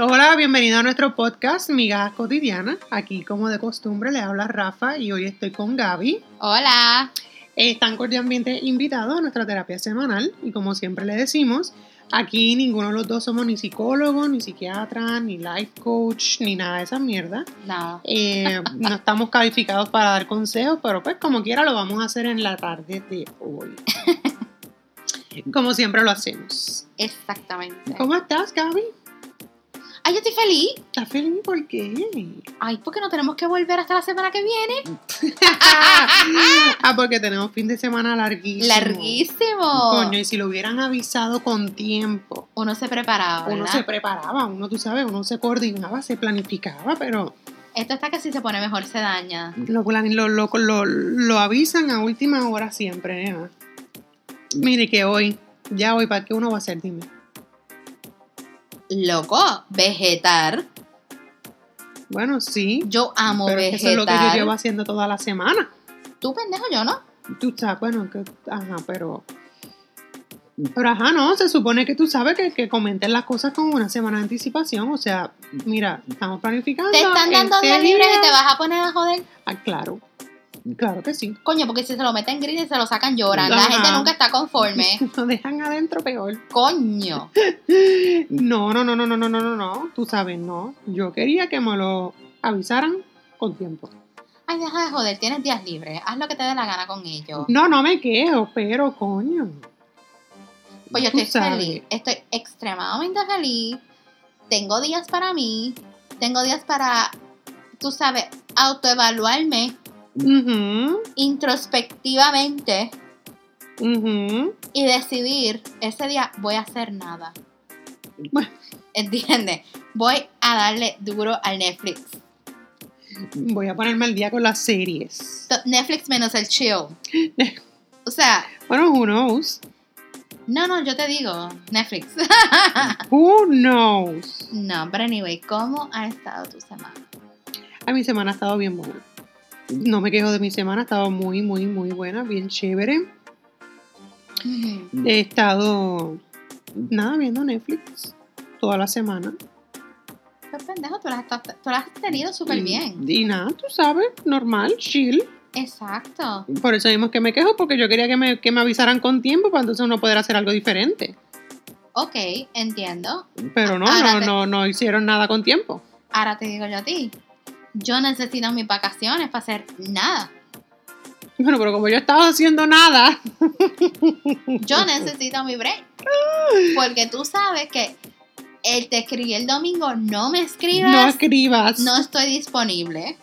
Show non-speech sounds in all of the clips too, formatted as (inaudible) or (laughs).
Hola, bienvenido a nuestro podcast Migas Cotidiana. Aquí, como de costumbre, le habla Rafa y hoy estoy con Gaby. Hola. Están cordialmente invitados a nuestra terapia semanal y como siempre le decimos, aquí ninguno de los dos somos ni psicólogos, ni psiquiatras, ni life coach, ni nada de esa mierda. No. Eh, (laughs) no estamos calificados para dar consejos, pero pues como quiera lo vamos a hacer en la tarde de hoy. (laughs) Como siempre lo hacemos. Exactamente. ¿Cómo estás, Gaby? Ay, yo estoy feliz. ¿Estás feliz? ¿Por qué? Ay, porque no tenemos que volver hasta la semana que viene. (laughs) ah, porque tenemos fin de semana larguísimo. Larguísimo. Coño, y si lo hubieran avisado con tiempo. Uno se preparaba. Uno ¿verdad? se preparaba, uno, tú sabes, uno se coordinaba, se planificaba, pero Esto está que si se pone mejor se daña. lo, lo, lo, lo, lo avisan a última hora siempre, nena. Mire que hoy, ya hoy, ¿para qué uno va a hacer? Dime. Loco, vegetar. Bueno, sí. Yo amo pero que eso es lo que yo vegetar. llevo haciendo toda la semana. Tú pendejo, yo no. Tú sabes, bueno, que, ajá, pero. Pero ajá, no, se supone que tú sabes que, que comenten las cosas con una semana de anticipación. O sea, mira, estamos planificando. Te están dando este días libres y te vas a poner a joder. Ah, claro. Claro que sí. Coño, porque si se lo meten gris y se lo sacan lloran. La gente nunca está conforme. (laughs) lo dejan adentro peor. Coño. (laughs) No, no, no, no, no, no, no, no. no. Tú sabes, no. Yo quería que me lo avisaran con tiempo. Ay, deja de joder, tienes días libres. Haz lo que te dé la gana con ellos. No, no me quejo, pero coño. Pues yo estoy feliz. Estoy extremadamente feliz. Tengo días para mí. Tengo días para, tú sabes, autoevaluarme Introspectivamente y decidir, ese día voy a hacer nada. (laughs) ¿Entiendes? Voy a darle duro al Netflix. Voy a ponerme al día con las series. Netflix menos el chill. (laughs) O sea, Bueno, who knows? no, no, yo te digo, Netflix. (laughs) Who knows? no, pero anyway, ¿cómo ha estado tu semana? A mi semana ha estado bien buena. No me quejo de mi semana, ha estado muy, muy, muy buena, bien chévere. He estado, nada, viendo Netflix toda la semana. Pues pendejo, tú las, estás- tú las has tenido súper bien. Y nada, tú sabes, normal, chill. Exacto. Por eso mismo que me quejo, porque yo quería que me, que me avisaran con tiempo para entonces uno poder hacer algo diferente. Ok, entiendo. Pero no, Ahora no, te- no, no hicieron nada con tiempo. Ahora te digo yo a ti. Yo necesito mis vacaciones para hacer nada. Bueno, pero como yo estaba haciendo nada. Yo necesito mi break. Porque tú sabes que el te escribí el domingo, no me No escribas, escribas. no estoy disponible.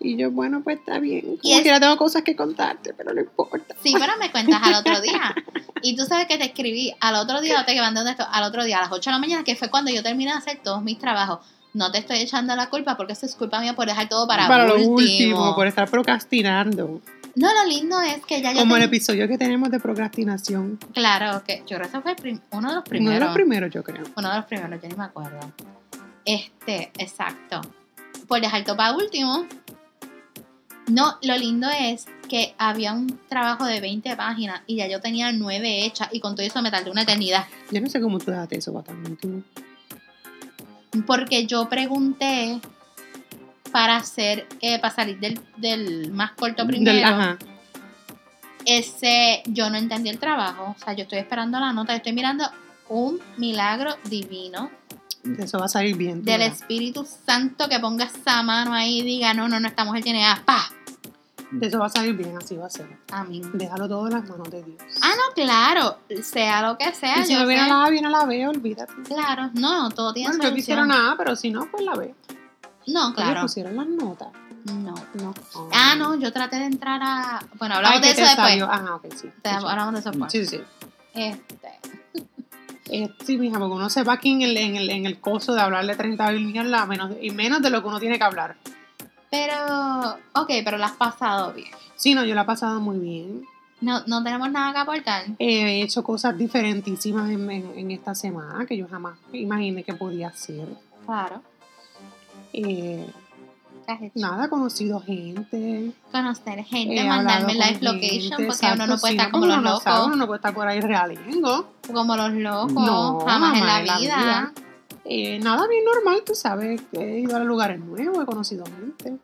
Y yo, bueno, pues está bien. Y Como es- quiera tengo cosas que contarte, pero no importa. Sí, pero me cuentas al otro día. Y tú sabes que te escribí al otro día, no te mandé un texto, al otro día, a las 8 de la mañana, que fue cuando yo terminé de hacer todos mis trabajos. No te estoy echando la culpa porque eso es culpa mía por dejar todo para, lo último. último, por estar procrastinando. No, lo lindo es que ya yo Como el episodio que tenemos de procrastinación. Claro, que yo creo que fue prim- uno de los Uno primeros. de los primeros, yo creo. Uno de los primeros, yo ni me acuerdo. Este, exacto. Por dejar todo para último. No, lo lindo es que había un trabajo de 20 páginas y ya yo tenía 9 hechas y con todo eso me tardé una eternidad. Yo no sé cómo tú dejaste eso para tan último. Porque yo pregunté para hacer, eh, para salir del, del más corto primero. Del- ajá. Ese, yo no entendí el trabajo. O sea, yo estoy esperando la nota, yo estoy mirando un milagro divino Eso va a salir bien. del. Espíritu Santo que ponga esa mano ahí y diga, no, no, no, esta mujer tiene A, pa. De eso va a salir bien, así va a ser. Amén. Déjalo todo en las manos de Dios. Ah, no, claro, sea lo que sea. y si yo no viene sé. la A, viene la B, olvídate. Claro, no, todo tiene Bueno, yo solución. quisiera una A, pero si no, pues la B. No, claro. pusieron las notas. No. No. Ah, no, yo traté de entrar a. Bueno, hablamos Ay, de ¿qué eso después. salió? Ajá, ok, sí. Te- Hablamos de eso después. Sí, sí. Este. (laughs) Eh, sí, mija, porque uno se va aquí en el, en el, en el coso de hablarle 30 mil menos, y menos de lo que uno tiene que hablar. Pero, ok, pero la has pasado bien. Sí, no, yo la he pasado muy bien. No, no tenemos nada que aportar. He hecho cosas diferentísimas en, en- en esta semana que yo jamás imaginé que podía hacer. Claro. Eh. Nada, he conocido gente. Conocer gente, mandarme live con location, gente, porque exacto, uno no puede estar como los no sabe, locos. uno no puede estar por ahí realengo. Como los locos. No, jamás en la vida. Eh, nada bien normal, tú sabes. He ido a lugares nuevos, he conocido gente.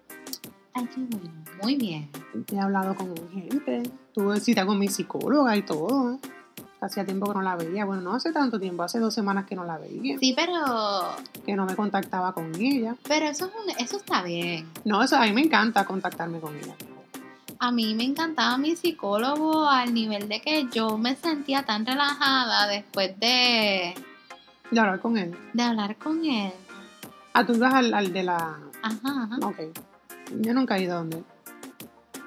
Ay, qué bueno. Muy bien. He hablado con gente. Tuve cita con mi psicóloga y todo. Hacía tiempo que no la veía. Bueno, no hace tanto tiempo, hace dos semanas que no la veía. Sí, pero. Que no me contactaba con ella. Pero eso, es un- eso está bien. No, eso, a mí me encanta contactarme con ella. A mí me encantaba mi psicólogo al nivel de que yo me sentía tan relajada después de, De hablar con él. de hablar con él. Ah, tú ibas al, al de la. Ajá, ajá. Ok. Yo nunca he ido a donde.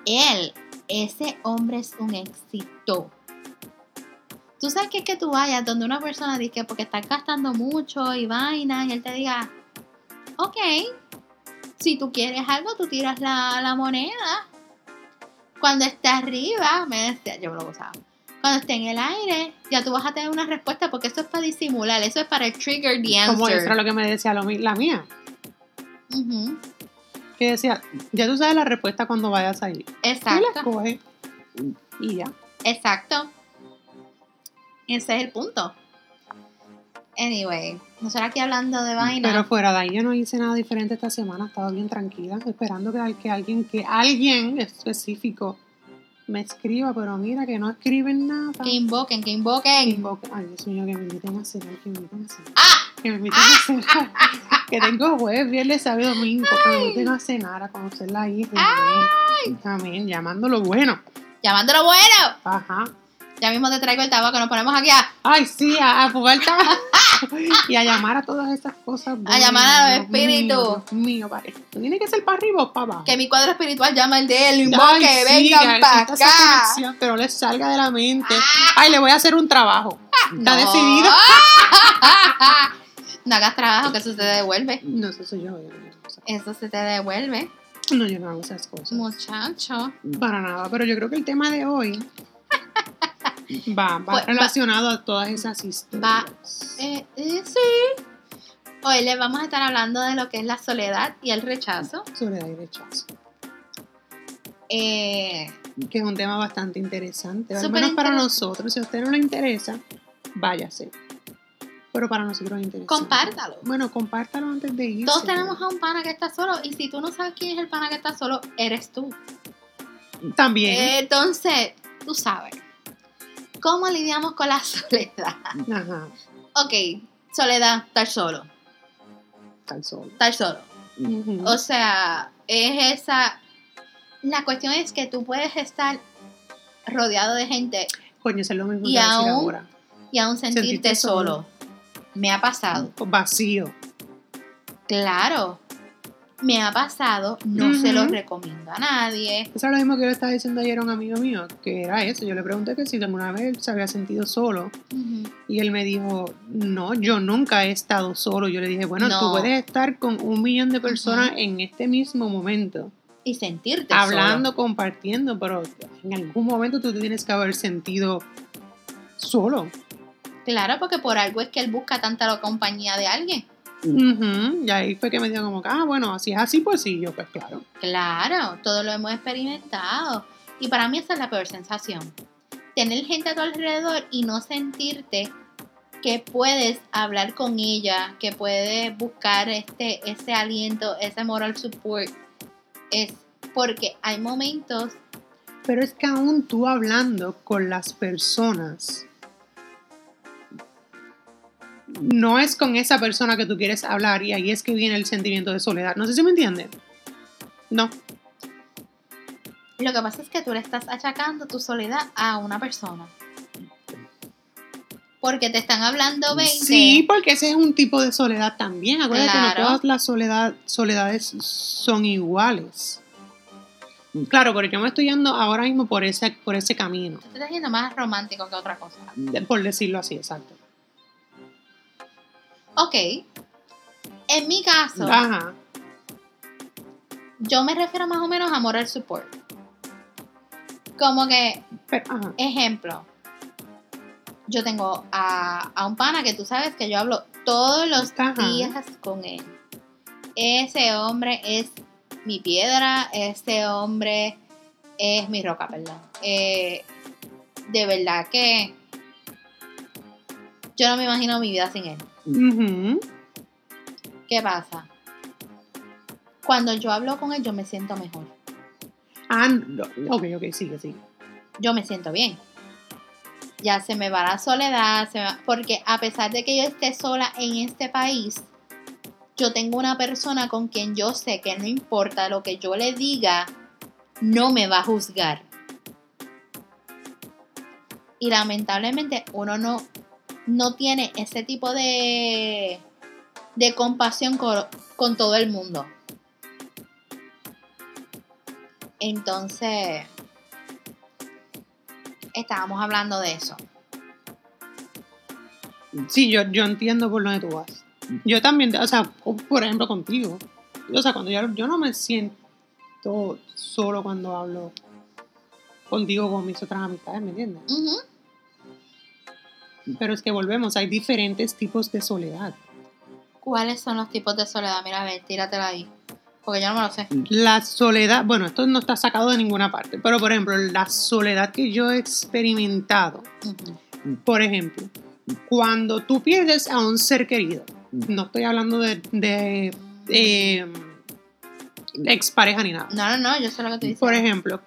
Él, ese hombre es un éxito. Tú sabes que es que tú vayas donde una persona dice que porque estás gastando mucho y vaina y él te diga, ok, si tú quieres algo, tú tiras la, la moneda. Cuando esté arriba, me decía, yo me lo gozaba. Cuando esté en el aire, ya tú vas a tener una respuesta porque eso es para disimular, eso es para el trigger the Como eso answer. era lo que me decía lo la mía. Ujú, Que decía, ya tú sabes la respuesta cuando vayas ahí. Tú la Exacto. escoges y ya. Exacto. Ese es el punto. Anyway, nosotros aquí hablando de vaina. Pero fuera de ahí yo no hice nada diferente esta semana, estaba bien tranquila, esperando que alguien, que alguien específico me escriba, pero mira que no escriben nada. que invoquen, que Que invoquen. invoque- Ay, Dios mío, que me inviten a cenar, que me inviten a cenar. ¡Ah! Que me inviten a cenar. (laughs) que tengo jueves, viernes, sábado y domingo, que me inviten a cenar, a conocer la isla. Amén. Amén, llamando lo bueno. Llamándolo bueno. Ajá. Ya mismo te traigo el tabaco, nos ponemos aquí a, Ay, sí, a, a jugar tabaco. (laughs) y a llamar a todas esas cosas. A llamar a los espíritus. mío, mío, padre. Tiene que ser para arriba o para abajo. que mi cuadro espiritual llama el de él, Ay, sí, vengan que para exista esa acá. conexión, que no le salga de la mente. Ay, le voy a hacer un trabajo. Está No. decidido. (laughs) no hagas trabajo, que eso se te devuelve. No, eso soy yo. Eso se te devuelve, No, yo no hago esas cosas. muchacho. Para nada, pero yo creo que el tema de hoy va, va Pues, va- relacionado a todas esas historias. Eh, eh, sí. Hoy les vamos a estar hablando de lo que es la soledad y el rechazo. Soledad y rechazo. Eh, Que es un tema bastante interesante. Al menos para nosotros. Si a usted no le interesa, váyase. Pero para nosotros es interesante. compártalo. Bueno, compártalo antes de irse. Todos tenemos a un pana que está solo y si tú no sabes quién es el pana que está solo, eres tú. También. Entonces, tú sabes. ¿Cómo lidiamos con la (laughs) soledad? Ajá. Ok, soledad, estar solo. Estar solo. Estar solo. O sea, es esa... La cuestión es que tú puedes estar rodeado de gente Coño, eso es lo mismo y que decir aún- ahora. y aún sentirte, Sentirte solo. solo. Me ha pasado. Vacío. Claro. Me ha pasado. No se lo recomiendo a nadie. Eso es lo mismo que le estaba diciendo ayer a un amigo mío, que era eso. Yo le pregunté que si alguna vez se había sentido solo. Y él me dijo, no, yo nunca he estado solo. Yo le dije, bueno, No. tú puedes estar con un millón de personas en este mismo momento, Y sentirte hablando, compartiendo, pero en algún momento tú te tienes que haber sentido solo. Claro, porque por algo es que él busca tanta la compañía de alguien. Ujú, Y ahí fue que me dijo como, que, ah, bueno, si es así, pues sí, yo pues claro. Claro, todo lo hemos experimentado. Y para mí esa es la peor sensación. Tener gente a tu alrededor y no sentirte que puedes hablar con ella, que puedes buscar este, ese aliento, ese moral support. Es porque hay momentos, Pero es que aún tú hablando con las personas, no es con esa persona que tú quieres hablar y ahí es que viene el sentimiento de soledad. No sé si me entienden. No. lo que pasa es que tú le estás achacando tu soledad a una persona. Porque te están hablando 20. Sí, porque ese es un tipo de soledad también. Acuérdate que no todas las soledad, soledades son iguales. Claro, pero yo me estoy yendo ahora mismo por ese, por ese camino, Te estás yendo más romántico que otra cosa. por decirlo así, exacto. Ok. En mi caso, Ajá. yo me refiero más o menos a moral support. Como que, Pero, ajá. ejemplo, yo tengo a, a un pana que tú sabes que yo hablo todos los Ajá. días con él. Ese hombre es mi piedra, ese hombre es mi roca, perdón. Eh, de verdad que yo no me imagino mi vida sin él. Ujú. ¿Qué pasa? Cuando yo hablo con él, yo me siento mejor. Ah, no. ok, ok, sigue, sigue. Yo me siento bien. Ya se me va la soledad, se me va- porque a pesar de que yo esté sola en este país, yo tengo una persona con quien yo sé que no importa lo que yo le diga, no me va a juzgar. Y lamentablemente uno no, no tiene ese tipo de, de compasión con, con todo el mundo. Entonces, estábamos hablando de eso. Sí, yo, yo entiendo por donde tú vas. Yo también, o sea, por ejemplo, contigo. O sea, cuando yo, yo no me siento solo cuando hablo contigo con mis otras amistades, ¿me entiendes? Pero es que volvemos, hay diferentes tipos de soledad. ¿Cuáles son los tipos de soledad? Mira, a ver, tíratela ahí. Porque yo no me lo sé. La soledad, bueno, esto no está sacado de ninguna parte, pero por ejemplo, la soledad que yo he experimentado, por ejemplo, cuando tú pierdes a un ser querido, no estoy hablando de, de, de expareja ni nada. No, no, no, yo sé lo que tú dices. Por ejemplo,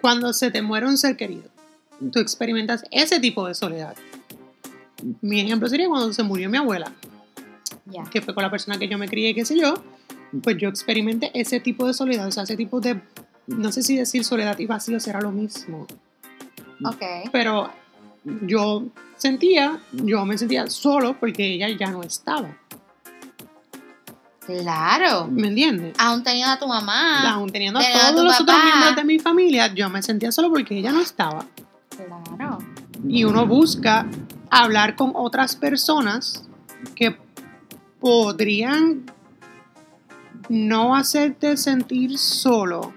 cuando se te muere un ser querido, tú experimentas ese tipo de soledad. Mi ejemplo sería cuando se murió mi abuela, Ya. que fue con la persona que yo me crié, qué sé yo, pues yo experimenté ese tipo de soledad, o sea, ese tipo de, no sé si decir soledad y vacío será lo mismo, Ok. pero yo sentía, yo me sentía solo porque ella ya no estaba, Claro. ¿me entiendes? Aún teniendo a tu mamá. Aún teniendo a a todos tu los otros papá. miembros de mi familia, yo me sentía solo porque ella no estaba. Claro. y uno busca hablar con otras personas que podrían no hacerte sentir solo.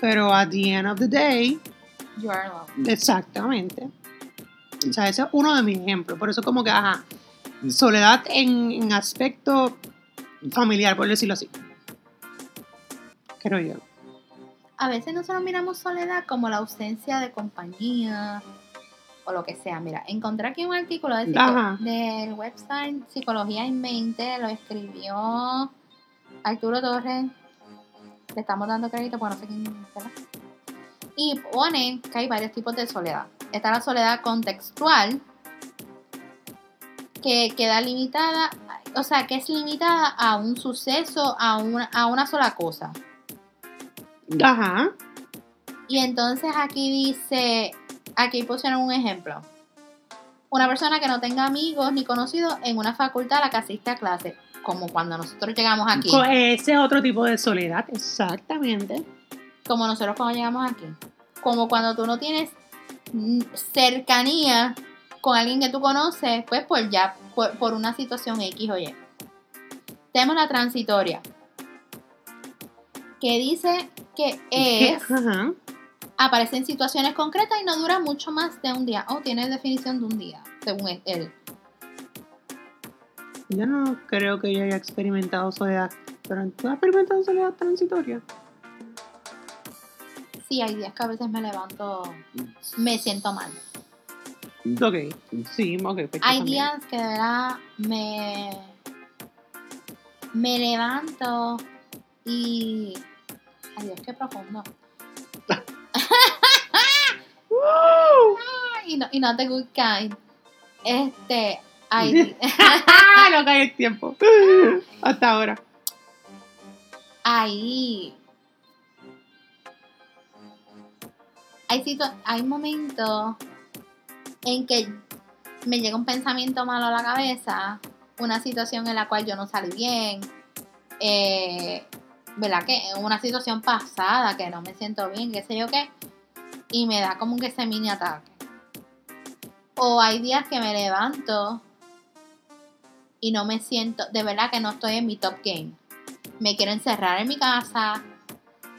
Pero at the end of the day, You are alone. exactamente. O sea, ese es uno de mis ejemplos. Por eso como que, ajá, soledad en, en aspecto familiar, por decirlo así. Creo yo. A veces nosotros miramos soledad como la ausencia de compañía o lo que sea. Mira, encontré aquí un artículo de del website Psicología en Mente, lo escribió Arturo Torres. Le estamos dando crédito, porque no sé quién, ¿verdad? Y pone que hay varios tipos de soledad. Está la soledad contextual, que queda limitada, o sea, que es limitada a un suceso, a una, a una sola cosa. Ajá. Y entonces aquí dice, aquí pusieron un ejemplo. Una persona que no tenga amigos ni conocidos en una facultad a la que asiste a clase, como cuando nosotros llegamos aquí, Ese es otro tipo de soledad, exactamente. como nosotros cuando llegamos aquí, como cuando tú no tienes cercanía con alguien que tú conoces, pues por ya, por, por una situación X o Y. Tenemos la transitoria, que dice que es... Aparece en situaciones concretas y no dura mucho más de un día. O tiene definición de un día, según él. Yo no creo que yo haya experimentado soledad. Pero tú has experimentado soledad transitoria. Sí, hay días que a veces me levanto, me siento mal. Ok, sí, ok. pues Hay días que de verdad me, me levanto y... Ay Dios, qué profundo. (laughs) Y no, y not the good kind. Este, ¡Ah! (laughs) No cae el tiempo. Hasta ahora. hay hay, hay momentos en que me llega un pensamiento malo a la cabeza, una situación en la cual yo no salí bien, eh, ¿verdad? Que una situación pasada que no me siento bien, qué sé yo qué, y me da como que ese mini ataque. O hay días que me levanto y no me siento, de verdad que no estoy en mi top game. Me quiero encerrar en mi casa,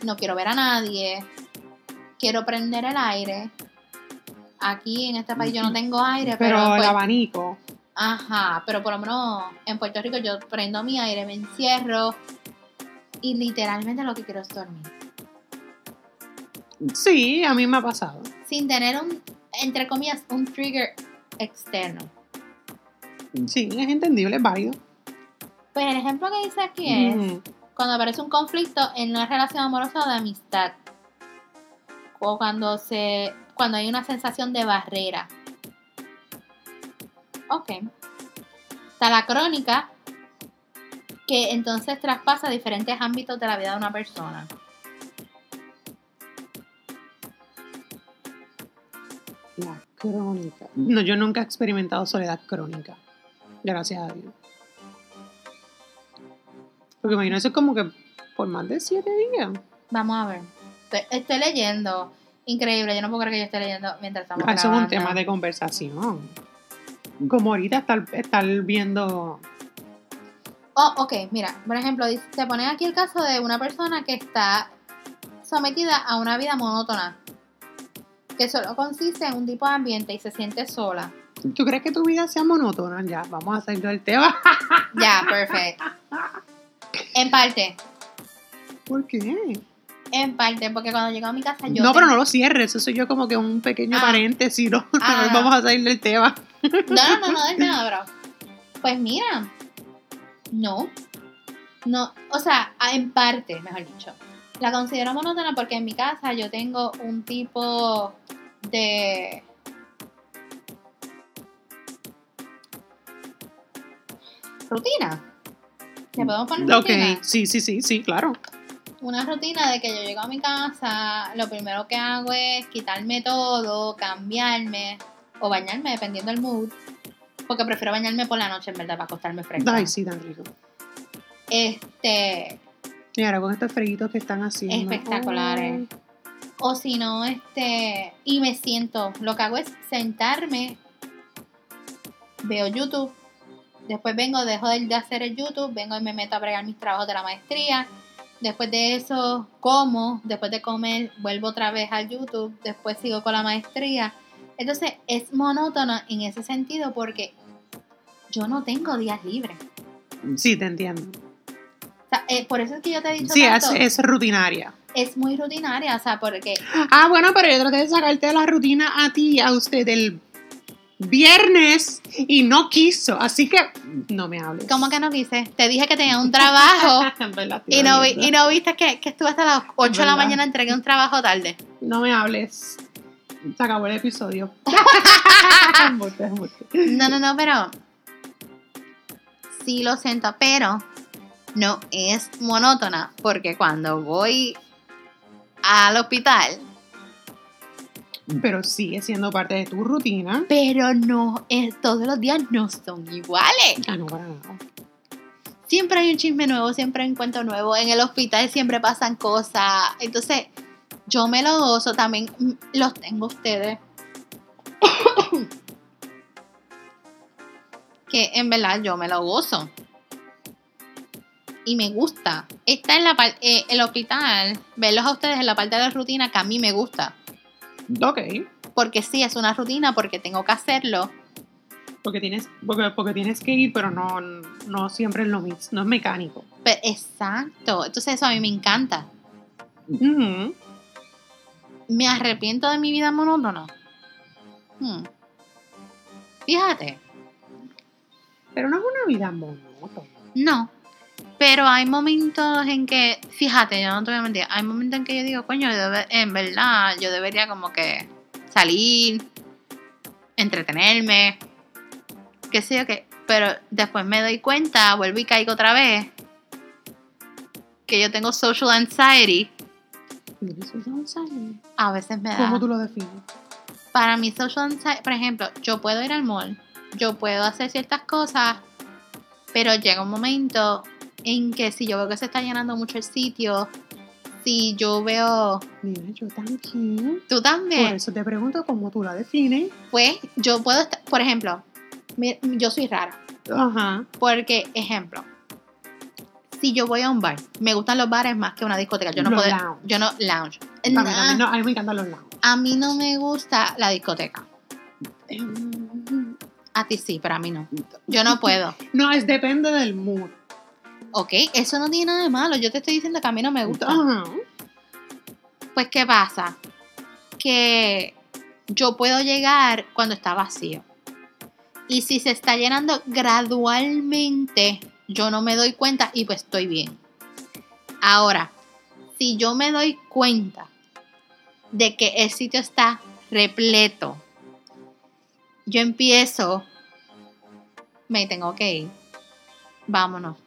no quiero ver a nadie, quiero prender el aire. Aquí en este país yo no tengo aire, pero, Pero el pues, abanico. ajá, pero por lo menos en Puerto Rico yo prendo mi aire, me encierro y literalmente lo que quiero es dormir. Sí, a mí me ha pasado. Sin tener un, entre comillas, un trigger externo. Sí, es entendible, es válido. Pues el ejemplo que dice aquí es cuando aparece un conflicto en una relación amorosa o de amistad. O cuando se cuando hay una sensación de barrera. Ok. Está la crónica, que entonces traspasa diferentes ámbitos de la vida de una persona. La crónica. No, yo nunca he experimentado soledad crónica. Gracias a Dios. Porque imagino eso es como que por más de siete días. Vamos a ver. Estoy, estoy leyendo. Increíble, yo no puedo creer que yo esté leyendo mientras estamos Ah, Eso es un tema de conversación. Como ahorita estar, estar viendo. Oh, ok, mira, por ejemplo, te ponen aquí el caso de una persona que está sometida a una vida monótona, que solo consiste en un tipo de ambiente y se siente sola. ¿Tú crees que tu vida sea monótona? Ya, vamos a salir del tema. (laughs) Ya, perfecto. En parte, ¿Por qué? en parte, porque cuando llego a mi casa yo... no, pero no lo cierres. Eso soy yo como que un pequeño Ah. paréntesis. No, (laughs) Ah. vamos a salir del tema. No, no, no, no, del tema, bro. Pues mira, no. No, o sea, en parte, mejor dicho. La considero monótona porque en mi casa yo tengo un tipo de. rutina. ¿Le podemos poner Ok, rutina? sí, sí, sí, sí, claro. Una rutina de que yo llego a mi casa, lo primero que hago es quitarme todo, cambiarme o bañarme, dependiendo del mood. Porque prefiero bañarme por la noche en verdad para acostarme fresca. Ay, sí, tan rico. Este, Y ahora con estos freguitos que están haciendo. Espectaculares. o si no, este, y me siento, lo que hago es sentarme, veo YouTube, después vengo, dejo de, de hacer el YouTube, vengo y me meto a bregar mis trabajos de la maestría, después de eso como, después de comer vuelvo otra vez al YouTube, después sigo con la maestría. Entonces es monótono en ese sentido porque yo no tengo días libres. Sí, te entiendo. O sea, eh, por eso es que yo te he dicho Sí, es, tanto, es rutinaria. es muy rutinaria, o sea, porque (gasps) Ah, bueno, pero yo traté de sacarte de la rutina a ti, a usted, el viernes y no quiso. Así que no me hables. ¿Cómo que no quise? Te dije que tenía un (laughs) trabajo y no, vi- y no viste que, que estuve hasta las 8 de la mañana, entregué un trabajo tarde. No me hables. Se acabó el episodio. (laughs) No, no, no, pero sí lo siento, pero no es monótona porque cuando voy al hospital, pero sigue siendo parte de tu rutina. pero no, es, todos los días no son iguales. Ah, no, para nada. Siempre hay un chisme nuevo, siempre hay un cuento nuevo. En el hospital siempre pasan cosas. Entonces, yo me lo gozo. También los tengo ustedes. (coughs) que en verdad yo me lo gozo. Y me gusta. Está en la parte, el hospital, verlos a ustedes en la parte de la rutina que a mí me gusta. Ok. Porque sí, es una rutina, porque tengo que hacerlo. Porque tienes, porque, porque tienes que ir, pero no, no siempre es lo mismo. No es mecánico. Pero, exacto. Entonces eso a mí me encanta. ¿Me arrepiento de mi vida monótona? Hmm. Fíjate, Pero no es una vida monótona. no. Pero hay momentos en que, fíjate, yo no te voy a mentir, hay momentos en que yo digo, coño, yo debe- en verdad, yo debería como que salir, entretenerme, qué sé yo qué. Pero después me doy cuenta, vuelvo y caigo otra vez, que yo tengo social anxiety. ¿Tienes social anxiety? A veces me da. ¿Cómo tú lo defines? para mi social anxiety, por ejemplo, yo puedo ir al mall, yo puedo hacer ciertas cosas, pero llega un momento en que si yo veo que se está llenando mucho el sitio, si yo veo, Mira, yo también. tú Por también, eso te pregunto cómo tú la defines. pues yo puedo estar, por ejemplo, yo soy rara, Ajá. porque, ejemplo, si yo voy a un bar, me gustan los bares más que una discoteca, yo no Los puedo, lounge. yo no, lounge, A mí, Nah, también no, a mí me encantan los lados. a mí no me gusta la discoteca, a ti sí, pero a mí no, yo no puedo. (laughs) No, es depende del mood. Ok, eso no tiene nada de malo. Yo te estoy diciendo que a mí no me gusta. Pues, ¿qué pasa? Que yo puedo llegar cuando está vacío. Y si se está llenando gradualmente, yo no me doy cuenta y pues estoy bien. Ahora, si yo me doy cuenta de que el sitio está repleto, yo empiezo, me tengo que ir. Vámonos.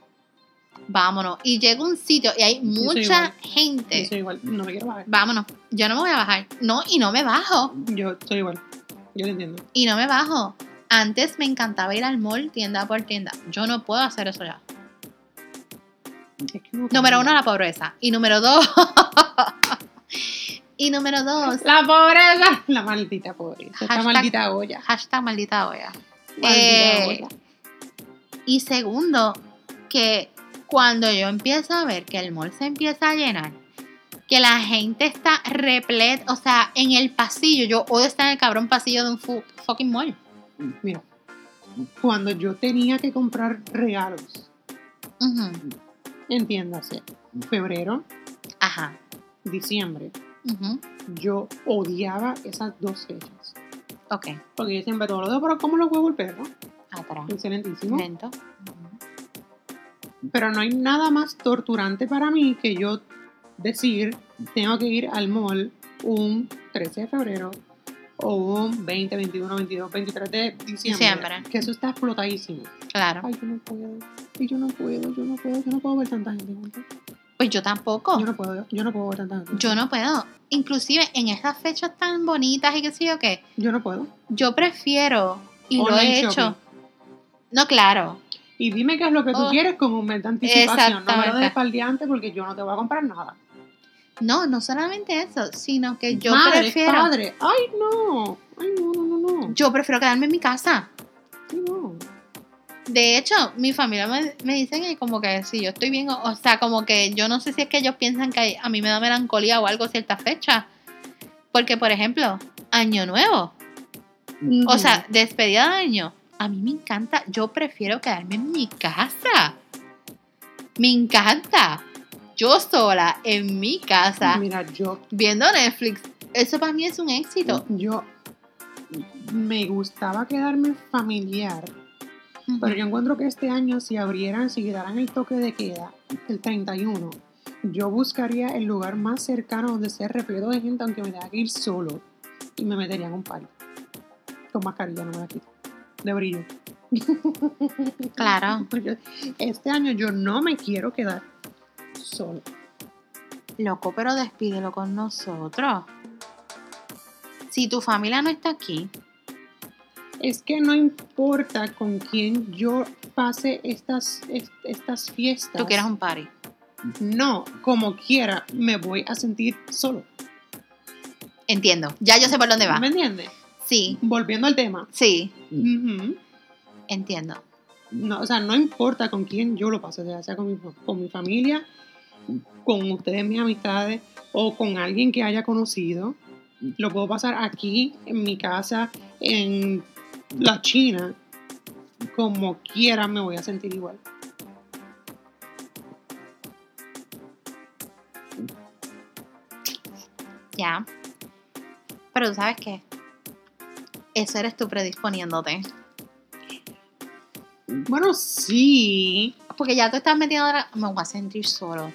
Vámonos. Y llego a un sitio y hay soy mucha igual. gente. Yo soy igual. No me quiero bajar. Vámonos. Yo no me voy a bajar. No, y no me bajo. Yo soy igual. Yo lo entiendo. Y no me bajo. Antes me encantaba ir al mall tienda por tienda. Yo no puedo hacer eso ya. Número uno, la pobreza. Y número dos. (laughs) y número dos. La pobreza. (laughs) La maldita pobreza. Esta Hashtag- maldita olla. Hashtag maldita olla. Maldita Eh, olla. Y segundo, que cuando yo empiezo a ver que el mall se empieza a llenar, que la gente está repleta, o sea, en el pasillo, yo odio estar en el cabrón pasillo de un fu- fucking mall. Mira. Cuando yo tenía que comprar regalos, entiéndase, febrero, Ajá. diciembre, yo odiaba esas dos fechas. Ok. Porque yo siempre todo lo digo, pero ¿cómo lo huevos el perro? Atrás. Excelentísimo. Lento. Pero no hay nada más torturante para mí que yo decir, tengo que ir al mall un 13 de febrero o un 20, 21, 22, 23 de diciembre. Diciembre. Que eso está explotadísimo. Claro. Ay, yo no puedo. Y yo no puedo, yo no puedo, yo no puedo ver tanta gente. Pues yo tampoco. Yo no puedo, yo no puedo ver tanta gente. Yo no puedo. Inclusive en estas fechas tan bonitas y qué sé yo qué, Yo no puedo. yo prefiero, y lo he hecho. No, claro. Y dime qué es lo que tú Oh. quieres con un mes de anticipación. No me lo des para el día antes porque yo no te voy a comprar nada. No, no solamente eso, sino que yo Madre, prefiero. padre. Ay, no. Ay, no, no, no, no. Yo prefiero quedarme en mi casa. Ay, no. De hecho, mi familia me, me dicen que como que si yo estoy bien, o, o sea, como que yo no sé si es que ellos piensan que a mí me da melancolía o algo cierta fecha. Porque, por ejemplo, Año Nuevo, o sea, despedida de año, a mí me encanta, yo prefiero quedarme en mi casa. Me encanta. Yo sola, en mi casa, Mira, yo, viendo Netflix. Eso para mí es un éxito. yo me gustaba quedarme familiar, pero yo encuentro que este año si abrieran, si quitaran el toque de queda, el 31, yo buscaría el lugar más cercano donde sea repleto de gente, aunque me tenga que ir solo, y me metería en un party. Con mascarilla, no me la quito. De brillo. Claro. (laughs) Este año yo no me quiero quedar solo. Loco, pero despídelo con nosotros. Si tu familia no está aquí, Es que no importa con quién yo pase estas, est- estas fiestas. tú quieres un party. No, como quiera, me voy a sentir solo. Entiendo. Ya yo sé por dónde va. ¿Me entiendes? Sí, Volviendo al tema. sí, Ujú. entiendo. no, o sea, no importa con quién yo lo pase, ya sea con mi, con mi familia, con ustedes, mis amistades, o con alguien que haya conocido. Lo puedo pasar aquí, en mi casa, en la China. Como quiera me voy a sentir igual. Ya. Pero tú sabes qué. Eso eres tú predisponiéndote. Bueno, sí. Porque ya tú estás metiendo ahora, me voy a sentir solo.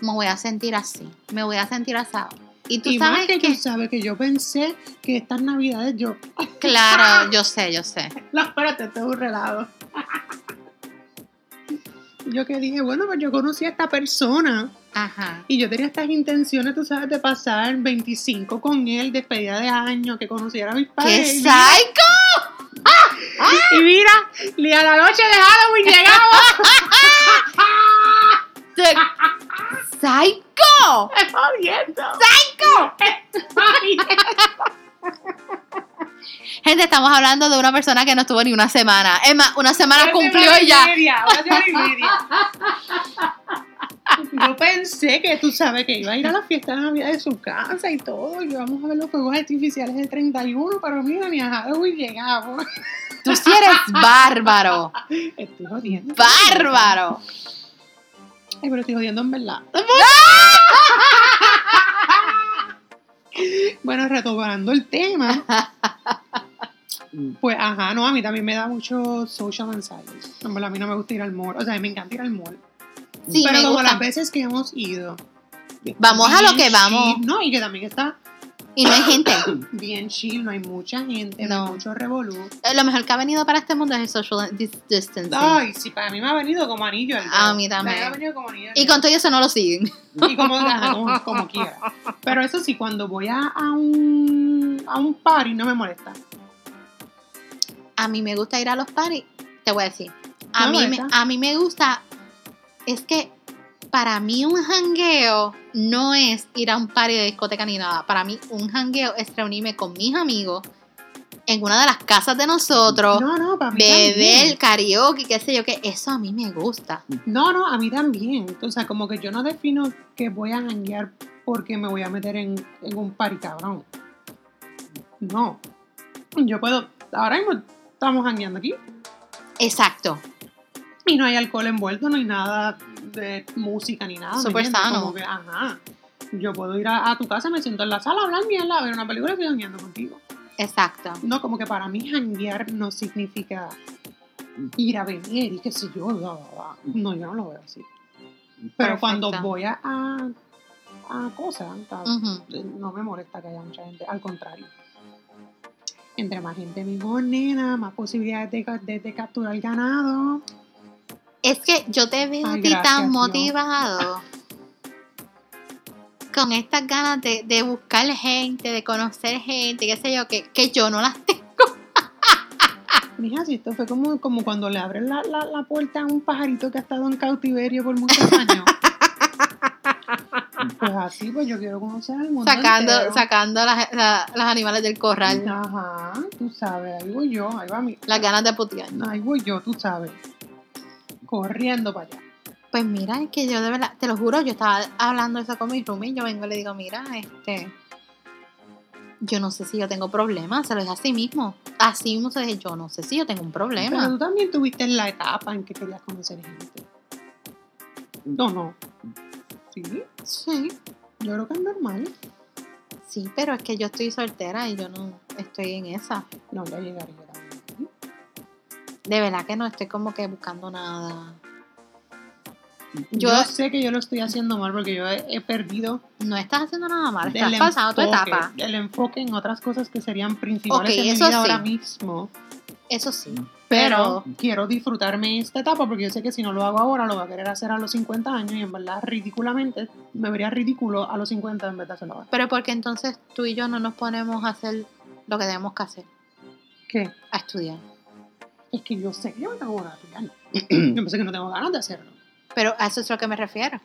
Me voy a sentir así. Me voy a sentir asado. Y tú y más sabes que, que. tú sabes que yo pensé que estas navidades yo... (laughs) Claro, yo sé, yo sé. No, espérate, esto es un relajo. Yo que dije, bueno, pues yo conocí a esta persona Ajá. y yo tenía estas intenciones, tú sabes, de pasar 25 con él, despedida de año, que conociera a mis ¡Qué padres. Mira- psycho! Y mira, ni a la noche de Halloween llegamos. ¡Te- ¡Psycho! ¡Jodiendo! Gente, estamos hablando de una persona que no estuvo ni una semana. Es más, una semana cumplió y ya. Una semana y media. (laughs) Yo pensé que tú sabes que iba a ir a la fiesta de Navidad de su casa y todo, y vamos a ver los fuegos artificiales del 31, pero mira, ni a Halloween llegamos. Tú sí eres bárbaro. Estoy jodiendo. Bárbaro. Ay, pero estoy jodiendo en verdad. bueno, retomando el tema. (laughs) Pues, ajá, no, a mí también me da mucho social anxiety. Verdad, a mí no me gusta ir al mall. O sea, a mí me encanta ir al mall. Sí, pero como gusta. las veces que hemos ido. Vamos a lo que vamos. No, y que también está Y no hay (coughs) gente. bien chill, no hay mucha gente, no, No. hay mucho revolú. Eh, Lo mejor que ha venido para este mundo es el social dis- distancing. Ay, sí, para mí me ha venido como anillo. al. A mí también. Me ha venido como anillo. al Y con todo eso no lo siguen. Y como, como quiera. Pero eso sí, cuando voy a, a un, a un party no me molesta. A mí me gusta ir a los parties. Te voy a decir. A, No mí, me a mí me gusta. Es que para mí un jangueo no es ir a un party de discoteca ni nada. Para mí un jangueo es reunirme con mis amigos en una de las casas de nosotros. No, no, para mí beber, también. karaoke, qué sé yo, que eso a mí me gusta. No, no, a mí también. O sea, como que yo no defino que voy a janguear porque me voy a meter en, en un party cabrón. No. Yo puedo. Ahora mismo estamos jangueando aquí Exacto. y no hay alcohol envuelto, no hay nada de música ni nada. ¿me Súper sano. Como que, ajá. Yo puedo ir a, a tu casa, me siento en la sala, hablar mierda, ver una película y estoy jangueando contigo. Exacto. No, como que para mí janguear no significa ir a beber y qué sé yo. bla, bla, bla. No, yo no lo veo así. Pero Perfecto. cuando voy a, a, a cosas, no me molesta que haya mucha gente, al contrario. Entre más gente mejor, nena, más posibilidades de, de- de capturar ganado. Es que yo te veo Ay, a ti gracias, tan motivado. Con estas ganas de, de buscar gente, de conocer gente, qué sé yo, que, que yo no las tengo. (laughs) Mija, si esto fue como, como cuando le abren la, la, la puerta a un pajarito que ha estado en cautiverio por muchos años. (laughs) pues así, pues yo quiero conocer al mundo Sacando, entero. sacando las, la- los animales del corral. Ajá, tú sabes, ahí voy yo, ahí va mi. Las ganas de putear. Ahí voy yo, tú sabes. Corriendo para allá. Pues mira, es que yo de verdad, te lo juro, yo estaba hablando eso con mi roomie y yo vengo y le digo, mira, este, yo no sé si yo tengo problemas, se lo dije así mismo. Así mismo se dije, yo no sé si yo tengo un Pero problema. tú también tuviste la etapa en que querías conocer gente. No, no. Sí, Sí, yo creo que es normal. sí, pero es que yo estoy soltera y yo no estoy en esa. No, ya también. De verdad que no estoy como que buscando nada. Yo, Yo- sé que yo lo estoy haciendo mal porque yo he, he perdido No estás haciendo nada mal, estás pasando tu etapa. el enfoque en otras cosas que serían principales en mi eso vida sí. ahora mismo. Eso sí. Pero Pero, quiero disfrutarme esta etapa porque yo sé que si no lo hago ahora lo voy a querer hacer a los 50 años y en verdad ridículamente me vería ridículo a los 50 en vez de hacerlo ahora. pero porque entonces tú y yo no nos ponemos a hacer lo que tenemos que hacer, ¿Qué? a estudiar. Es que yo sé que yo no tengo ganas de estudiar. (clears throat) Yo pensé que no tengo ganas de hacerlo. Pero a eso es a lo que me refiero.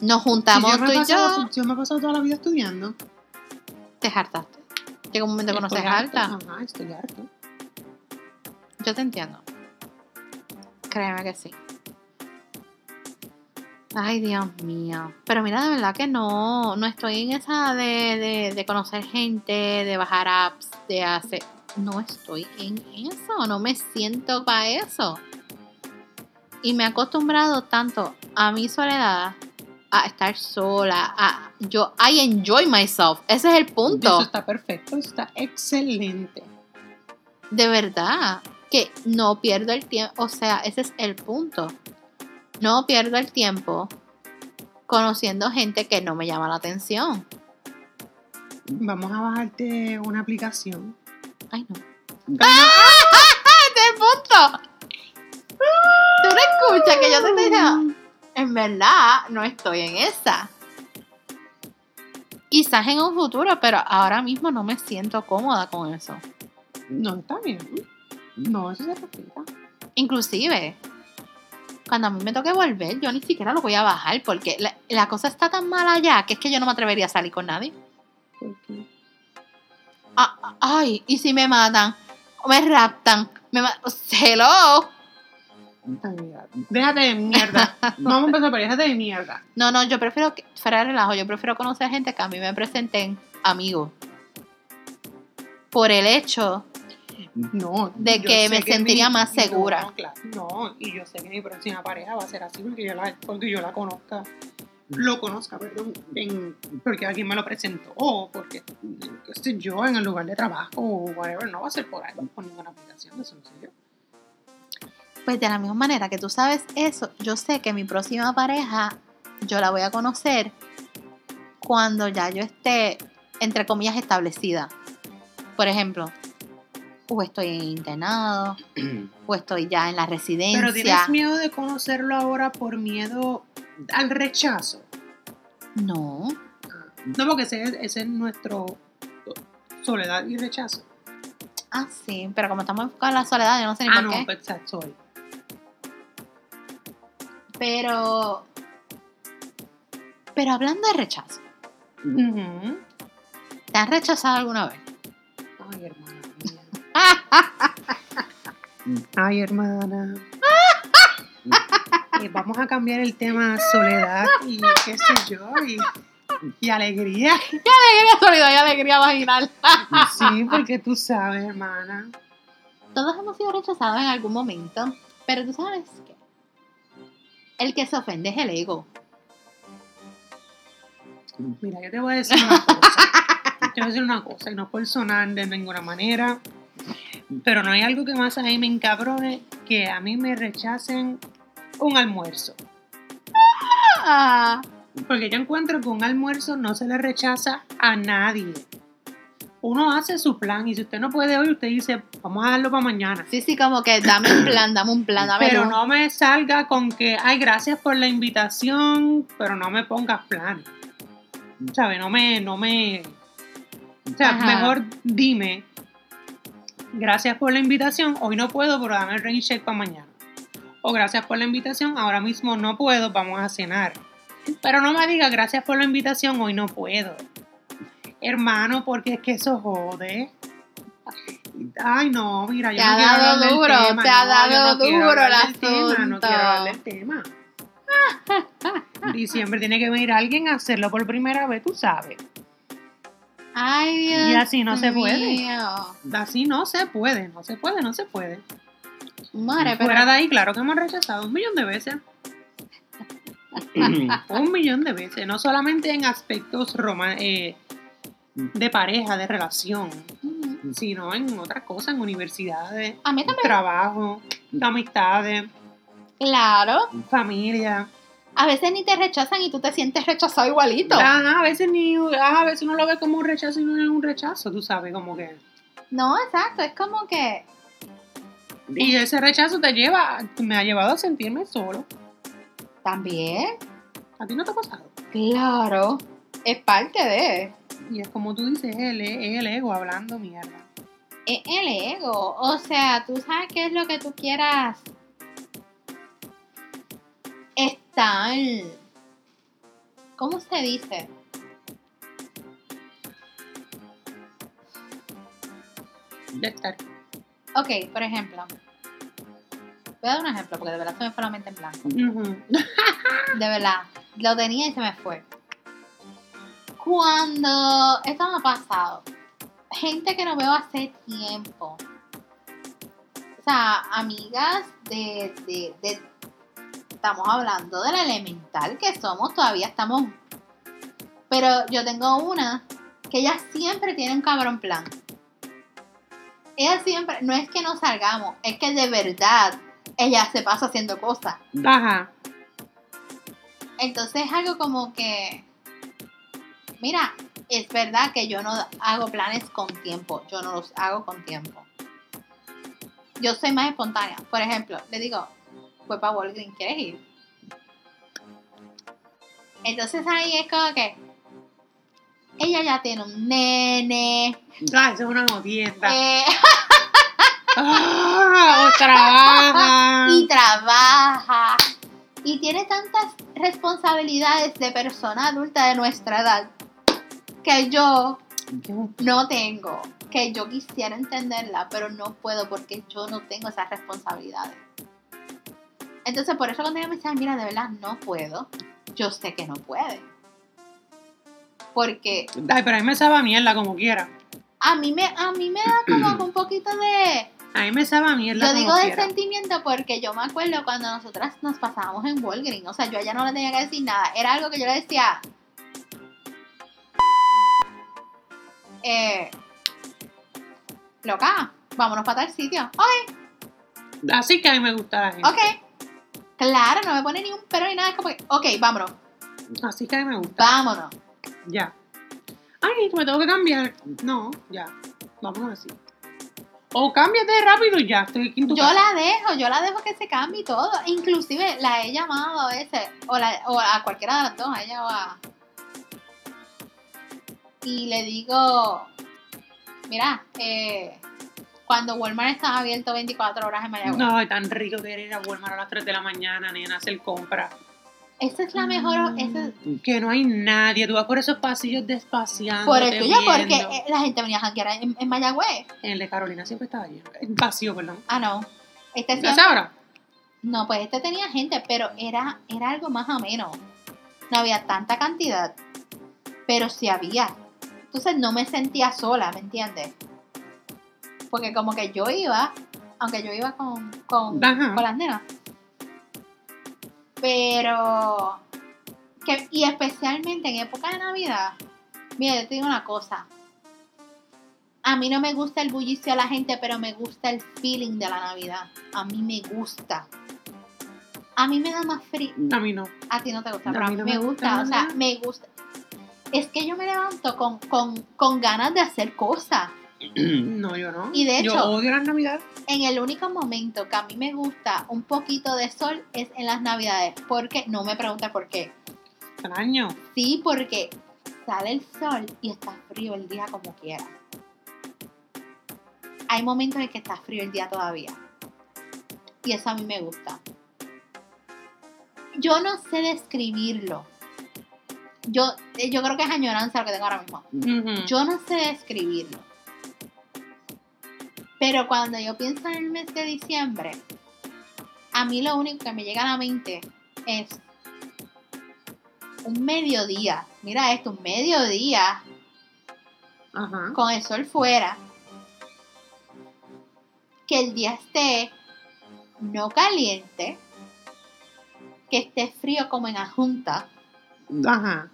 Nos juntamos yo, me tú he y pasado, yo, yo me he pasado toda la vida estudiando. te hartaste. Llega un momento que no seas alta. Ajá, estoy harto. Yo te entiendo. Créeme que sí. Ay, Dios mío. Pero mira, de verdad que no, no estoy en esa de, de, de conocer gente, de bajar apps, de hacer... No estoy en eso, no me siento para eso. Y me he acostumbrado tanto a mi soledad, a estar sola, a... Yo, I enjoy myself. Ese es el punto. Eso está perfecto, eso está excelente. De verdad, que no pierdo el tiempo, o sea, ese es el punto. No pierdo el tiempo conociendo gente que no me llama la atención. Vamos a bajarte una aplicación. Ay, no. ¡Ah! ¡Este es el punto! Tú no escuchas que yo te estoy diciendo, en verdad, no estoy en esa. Quizás en un futuro, pero ahora mismo no me siento cómoda con eso. No, está bien. No, eso se respeta. Inclusive, cuando a mí me toque volver, yo ni siquiera lo voy a bajar porque la, la cosa está tan mala ya que es que yo no me atrevería a salir con nadie. Porque Ah, ah, ay, y si me matan, o me raptan, me ma- Hello. Déjate de mierda. (laughs) Vamos a empezar por déjate de mierda. No, no, yo prefiero, que, fuera de relajo, yo prefiero conocer gente que a mí me presenten amigos. Por el hecho No. De que me sentiría mi- más segura. No, claro, no, y yo sé que mi próxima pareja va a ser así porque yo la, porque yo la conozca. Lo conozca, perdón, en- porque alguien me lo presentó, o porque, sé yo, en el lugar de trabajo o whatever, no va a ser por ahí, por ninguna aplicación, eso no sé yo. Pues de la misma manera que tú sabes eso, yo sé que mi próxima pareja yo la voy a conocer cuando ya yo esté, entre comillas, establecida. Por ejemplo, o estoy en internado, (clears throat) o estoy ya en la residencia. Pero tienes miedo de conocerlo ahora por miedo al rechazo. No, No, porque ese, es- ese es nuestro soledad y rechazo. ah, sí, pero como estamos enfocados en la soledad, yo no sé ni Ah, por no, qué. pues sorry. Pero, pero hablando de rechazo. ¿te has rechazado alguna vez? Ay, hermana mía. (laughs) Ay, hermana. (laughs) Eh, vamos a cambiar el tema soledad y qué sé yo, y, y alegría. (laughs) Alegría, soledad y alegría vaginal. (laughs) Sí, porque tú sabes, hermana. Todos hemos sido rechazados en algún momento, pero tú sabes que el que se ofende es el ego. Mira, yo te voy a decir una cosa. (laughs) Te voy a decir una cosa, y no es por sonar de ninguna manera, pero no hay algo que más a mí me encabrone que a mí me rechacen un almuerzo. Ah, Porque yo encuentro que un almuerzo no se le rechaza a nadie. Uno hace su plan y si usted no puede hoy, usted dice, vamos a darlo para mañana. sí, sí, como que dame un plan, dame un plan, dame Pero no me salga con que, ay, gracias por la invitación, pero no me pongas planes. ¿Sabes? No me, no me. O sea, Ajá. mejor dime, gracias por la invitación, hoy no puedo, pero dame el rain check para mañana. O gracias por la invitación, ahora mismo no puedo, vamos a cenar. Pero no me diga gracias por la invitación, hoy no puedo. Hermano, porque es que eso jode. Ay, no, mira, yo Te no ha quiero dado hablar del duro, tema, te ha no, dado no duro el del tema, no asunto. quiero hablar del tema. Diciembre tiene que venir alguien a hacerlo por primera vez, tú sabes. Ay, Dios Y así no se puede. Así no se puede, no se puede, no se puede. Madre, pero Fuera de ahí, claro que hemos rechazado un millón de veces. (laughs) Un millón de veces, no solamente en aspectos eh, de pareja, de relación, sino en otras cosas, en universidades, a mí también. trabajo, amistades, Claro, familia. a veces ni te rechazan y tú te sientes rechazado igualito. Ajá, a veces ni, ajá, a veces uno lo ve como un rechazo y no es un rechazo, tú sabes, como que. No, exacto, es como que Y ese rechazo te lleva, me ha llevado a sentirme solo. también, ¿A ti no te ha pasado? claro, es parte de Y es como tú dices, es el, es el ego hablando mierda. es el ego. O sea, tú sabes qué es lo que tú quieras estar. ¿Cómo se dice? De estar. Ok, por ejemplo. Voy a dar un ejemplo porque de verdad se me fue la mente en blanco. De verdad, lo tenía y se me fue. Cuando esto me ha pasado, gente que no veo hace tiempo. O sea, amigas de, de, de- estamos hablando de la elemental que somos, todavía estamos. Pero yo tengo una que ella siempre tiene un cabrón plan. Ella siempre, no es que no salgamos, es que de verdad ella se pasa haciendo cosas. Ajá. Entonces es algo como que, mira, es verdad que yo no hago planes con tiempo, yo no los hago con tiempo. Yo soy más espontánea. Por ejemplo, le digo, fue para Walgreens, ¿quieres ir? Entonces ahí es como que ella ya tiene un nene, Ah, eso es una jodienda. eh, (laughs) Ah, o trabaja. (laughs) y trabaja y tiene tantas responsabilidades de persona adulta de nuestra edad que yo no tengo, que yo quisiera entenderla, pero no puedo porque yo no tengo esas responsabilidades. Entonces, por eso cuando ella me dice, "Ay, mira, de verdad no puedo, yo sé que no puede. Porque, Ay, pero a mí me sabe a mierda como quiera. A mí me, a mí me da como un poquito de... A mí me sabe a mierda Yo como digo de sentimiento porque yo me acuerdo cuando nosotras nos pasábamos en Walgreens. O sea, yo allá no le tenía que decir nada. Era algo que yo le decía. Eh, loca, vámonos para tal sitio. Ok, Así que a mí me gusta la gente. ok. Claro, no me pone ni un pero ni nada. Es como que, ok, vámonos, Así que a mí me gusta. vámonos. Ya. Ay, me tengo que cambiar. No, ya. Vámonos así. O cámbiate rápido y ya. Estoy aquí en tu Yo casa. la dejo, yo la dejo que se cambie y todo. Inclusive la he llamado a veces, o, la- o a cualquiera de las dos, a ella o a... Y le digo, mira, eh, cuando Walmart estaba abierto 24 horas en Mayagüez, No, es tan rico que ir a Walmart a las 3 de la mañana, nena, hacer compras. Esa es la mejor, esa es- Que no hay nadie. Tú vas por esos pasillos despaciando. por el tuyo, porque eh, la gente venía a janguear en, en Mayagüez. El de Carolina siempre estaba lleno. Vacío, perdón. Ah, no. Este ¿Ya siempre- sabrá? No, pues este tenía gente, pero era, era algo más ameno. No había tanta cantidad, pero sí había. Entonces no me sentía sola, ¿me entiendes? Porque como que yo iba, aunque yo iba con, con, con las nenas. Pero, que, y especialmente en época de Navidad, mira, yo te digo una cosa. A mí no me gusta el bullicio de la gente, pero me gusta el feeling de la Navidad. A mí me gusta. A mí me da más frío. A mí no. A ti no te gusta, A pero a mí no me me gusta. gusta O sea, me gusta. Es que yo me levanto con, con, con ganas de hacer cosas. (clears throat) No, yo no. Y de Yo odio las navidades. En el único momento que a mí me gusta un poquito de sol es en las navidades. Porque no me pregunta por qué. Extraño. Sí, porque sale el sol y está frío el día como quiera. Hay momentos en que está frío el día todavía. Y eso a mí me gusta. Yo no sé describirlo. Yo, eh, yo creo que es añoranza lo que tengo ahora mismo. Yo no sé describirlo. Pero cuando yo pienso en el mes de diciembre, a mí lo único que me llega a la mente es un mediodía. Mira esto, un mediodía Ajá. con el sol fuera. Que el día esté no caliente, que esté frío como en la junta. Ajá.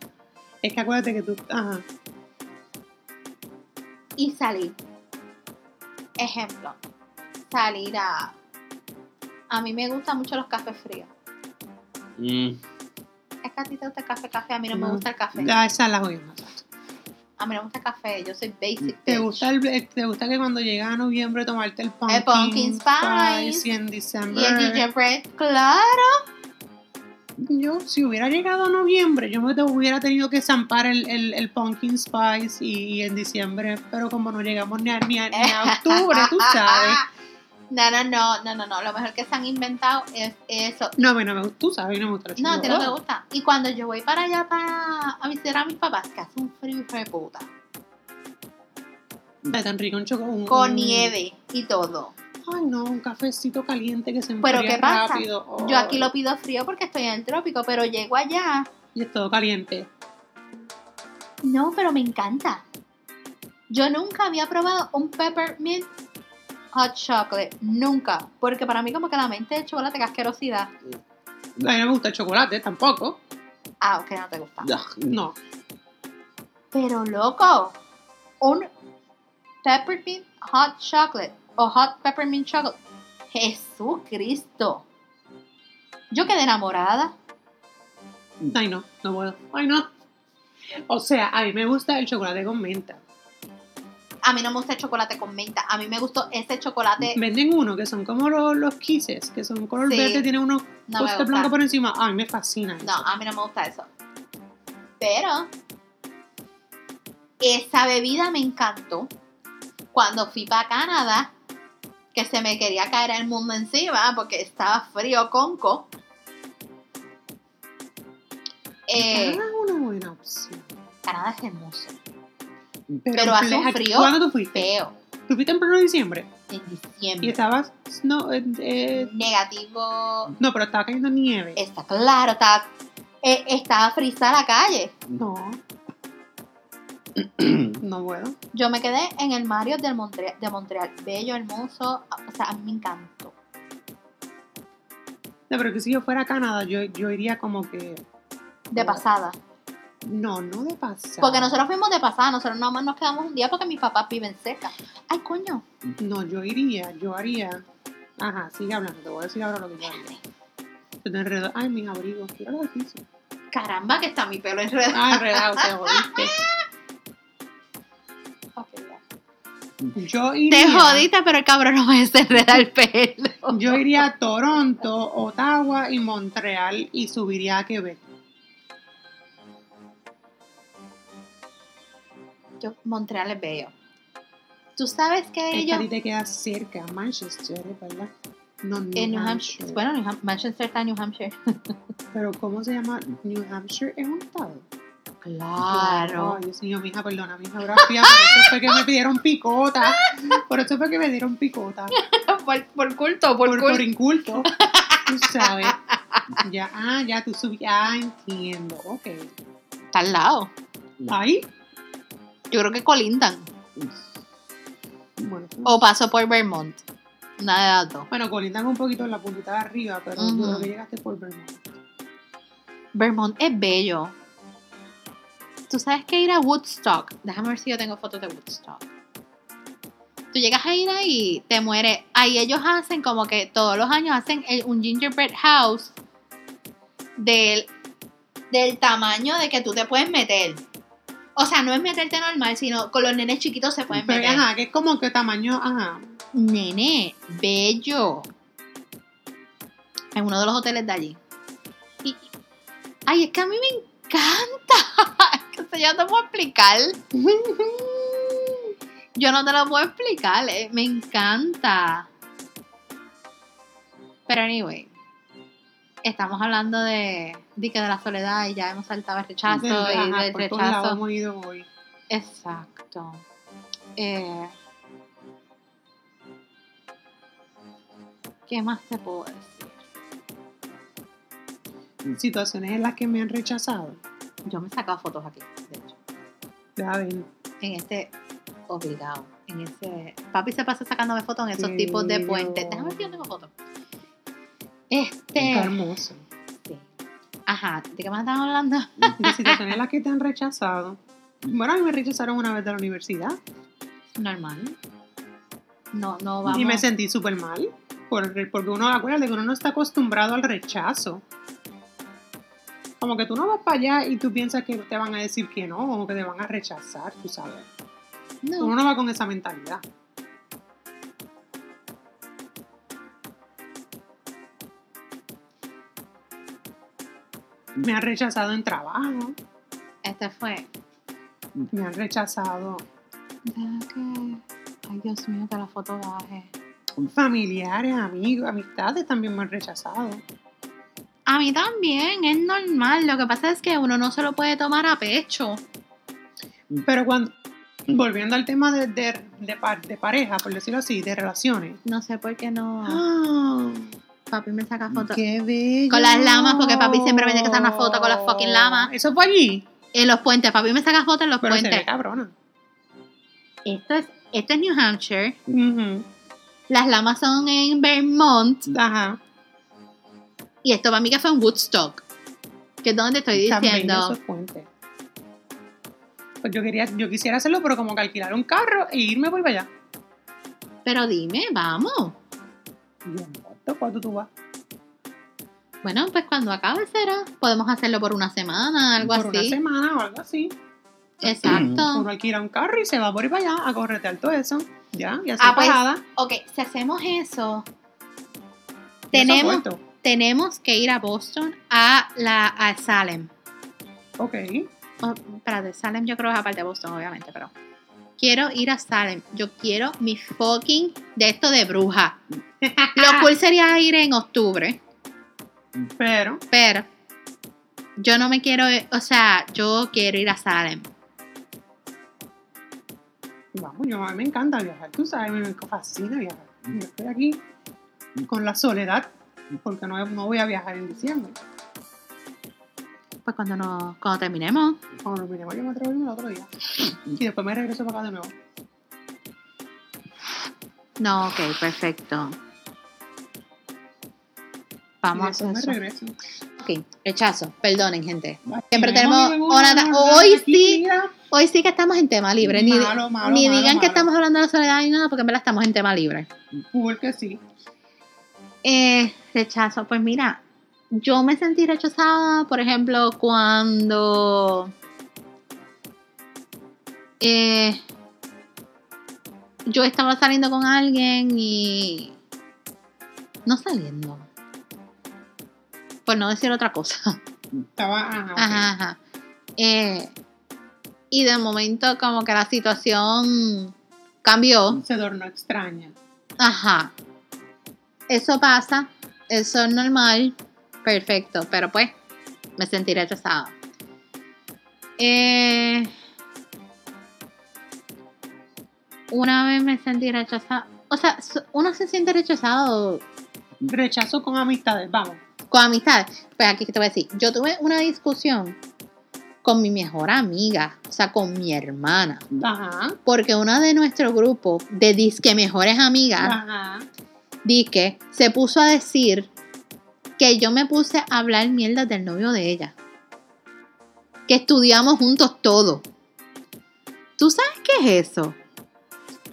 Es que acuérdate que tú. Ajá. y salir. Ejemplo, salir a... A mí me gustan mucho los cafés fríos. Es que a ti te gusta el café, café. A mí no me gusta el café. Ya, esa es la jodida. A mí no me gusta el café. Yo soy basic. ¿Te bitch. gusta, el, eh, ¿Te gusta que cuando llega a noviembre tomarte el pumpkin, pumpkin spice. y en Y diciembre? el gingerbread, claro. Yo, si hubiera llegado a noviembre, yo me te hubiera tenido que zampar el, el, el pumpkin spice y, en diciembre, pero como no llegamos ni a, ni a, ni a (laughs) octubre, tú sabes. No, no, no, no, no, no. Lo mejor que se han inventado es eso. No, bueno, me, gusta- tú sabes, no me gusta No, ti no te chocolate. gusta. Y cuando yo voy para allá para a visitar a mis papás, que hace un frío hijo de puta. Tan rico un chocolate. Con nieve y todo. Ay, no, un cafecito caliente que se Pero enfría ¿qué pasa? rápido. Yo aquí lo pido frío porque estoy en el trópico, pero llego allá. Y es todo caliente. No, pero me encanta. Yo nunca había probado un peppermint hot chocolate. Nunca. Porque para mí como que la mente de chocolate que asquerosidad. A mí no me gusta el chocolate tampoco. Ah, ok, no te gusta. No. Pero loco, un peppermint hot chocolate o hot peppermint chocolate. Jesucristo. Yo quedé enamorada. Ay, no, no puedo. Ay, no. O sea, a mí me gusta el chocolate con menta. A mí no me gusta el chocolate con menta. A mí me gustó ese chocolate. Venden uno que son como los, los kisses, que son color Sí. verde, tiene uno No me costa gusta. blanco por encima. A mí me fascina. eso. No, a mí no me gusta eso. Pero esa bebida me encantó cuando fui para Canadá, que se me quería caer el mundo encima porque estaba frío conco. Eh, Canadá es una buena opción. Canadá es hermoso, Pero, Pero hace un frío ¿Cuándo tú fuiste? feo, ¿Tú fuiste en pleno diciembre? en Y diciembre. estabas. No, eh, eh, Negativo. no, pero estaba cayendo nieve. Está claro, estaba, eh, estaba frisa la calle. No. (clears throat) no puedo. Yo me quedé en el Mario del Montre- de Montreal. Bello, hermoso. O sea, a mí me encantó. No, pero que si yo fuera a Canadá, yo, yo iría como que. De pasada. No, no de pasar. Porque nosotros fuimos de pasada. Nosotros nada más nos quedamos un día porque mis papás viven cerca. Ay, coño. No, yo iría, yo haría. Ajá, sigue hablando, te voy a decir ahora lo que yo haría. Se te enredó. Ay, mis abrigos, tíralo al piso. Caramba, que está mi pelo enredado. Ah, enredado, te jodiste. (laughs) Yo iría. Te jodiste, pero el cabrón no me enreda el pelo. Yo iría a Toronto, Ottawa y Montreal y subiría a Quebec. Yo, Montreal es bello. ¿Tú sabes que Es que a ellos... ti te queda cerca, Manchester, ¿verdad? No, New, En New Hampshire. Hampshire. Bueno, New Ham- Manchester está en New Hampshire. Pero ¿cómo se llama? New Hampshire es un estado. Claro. Ay, Dios mío, mija, perdona mi geografía. Por eso fue que me pidieron picota. Por eso fue que me dieron picota. (laughs) por, por culto, por, Por, culto. por inculto. Tú sabes. Ya, ah, ya tú subí. Ah, entiendo. Ok. Está al lado. Ahí. Yo creo que colindan. Bueno, O paso por Vermont. Una de dos. bueno, colindan un poquito en la puntita de arriba, pero Ujú. yo creo que llegaste por Vermont. Vermont es bello. Tú sabes que ir a Woodstock. Déjame ver si yo tengo fotos de Woodstock. Tú llegas a ir ahí, te mueres. Ahí ellos hacen como que todos los años hacen el- un gingerbread house del, del tamaño de que tú te puedes meter. O sea, no es meterte normal, sino con los nenes chiquitos se pueden Pero, meter. ajá, que es como que tamaño, ajá. Nene, bello. En uno de los hoteles de allí. Y, ay, es que a mí me encanta. (laughs) Que yo no te puedo explicar. (laughs) Yo no te lo puedo explicar. eh, Me encanta. Pero anyway. Estamos hablando de, de que de la soledad y ya hemos saltado el rechazo y ajá, del por rechazo. hemos ido hoy. Exacto. Eh, ¿Qué más te puedo decir? Situaciones en las que me han rechazado. Yo me he sacado fotos aquí, de hecho. Ya ven. En este obligado. En ese. Papi se pasa sacándome fotos en esos tipos de puentes. Déjame ver si yo tengo fotos. Este. hermoso. sí. Ajá, ¿de qué más estamos hablando? De (laughs) situaciones en las que te han rechazado. Bueno, a mí me rechazaron una vez de la universidad. Normal. No, no vamos. Y me sentí súper mal. por- porque uno, acuérdate que uno no está acostumbrado al rechazo. Como que tú no vas para allá y tú piensas que te van a decir que no, como que te van a rechazar, tú sabes. No. Uno no va con esa mentalidad. Me han rechazado en trabajo, Este fue. me han rechazado que. Ay, Dios mío, que la foto baje. familiares, amigos, amistades también me han rechazado. A mí también, es normal. Lo que pasa es que uno no se lo puede tomar a pecho. Pero cuando, volviendo al tema de, de, de de pareja, por decirlo así, de relaciones. No sé por qué no. ¡Ah! Papi me saca fotos. ¡Qué bello! Con las lamas, porque papi siempre me tiene que hacer una foto con las fucking lamas. ¿Eso fue allí? En los puentes, papi me saca fotos en los Pero se puentes. ve cabrona. Esto es, esto es New Hampshire. Las lamas son en Vermont. Ajá. Y esto para mí que fue en Woodstock. Que es donde estoy diciendo. Pues yo quería, yo quisiera hacerlo, pero como que alquilar un carro e irme por allá. Pero dime, vamos. Y yo, ¿cuánto? ¿Cuánto tú vas? Bueno, pues cuando acabe será. Podemos hacerlo por una semana, algo por una así. semana o algo así. Exacto. (clears throat) Uno alquila un carro y se va por ir para allá a corretear todo eso. Ya, y así Ah, pues, pagada. Ok, si hacemos eso, Eso tenemos, puesto. Tenemos que ir a Boston a la a Salem. Ok. Oh, espérate, Salem yo creo que es aparte de Boston, obviamente, pero quiero ir a Salem. Yo quiero mi fucking de esto de bruja. (laughs) Lo cool sería ir en octubre, Pero, pero yo no me quiero, o sea, yo quiero ir a Salem. vamos, yo, a mí me encanta viajar. Tú sabes, me fascina viajar. Yo estoy aquí con la soledad porque no, no voy a viajar en diciembre. Pues cuando, nos, cuando terminemos. Cuando nos vinimos, yo me atrevo a irme el otro día. Y después me regreso para acá de nuevo. No, ok, perfecto. Vamos a hacer regreso. Ok, rechazo. Perdonen, gente. Siempre tenemos una hoy sí. Hoy sí que estamos en tema libre. Ni, Malo, malo, ni malo, digan que estamos hablando de la soledad ni nada, porque en verdad estamos en tema libre. Full que sí. Eh, rechazo. Pues mira, yo me sentí rechazada, por ejemplo, cuando eh, yo estaba saliendo con alguien y no saliendo. Por no decir otra cosa. Estaba, ajá, ok. Ajá, ajá. Eh, y de momento como que la situación cambió. Se tornó extraña. Ajá. Eso pasa, eso es normal, perfecto, pero pues me sentí rechazada. Eh, una vez me sentí rechazada. O sea, uno se siente rechazado Rechazo con amistades, vamos. con amistades. Pues aquí te voy a decir, yo tuve una discusión con mi mejor amiga, o sea, con mi hermana, Ajá. porque una de nuestro grupo de disque mejores amigas Ajá. Dique se puso a decir que yo me puse a hablar mierda del novio de ella. Que estudiamos juntos todo. ¿Tú sabes qué es eso?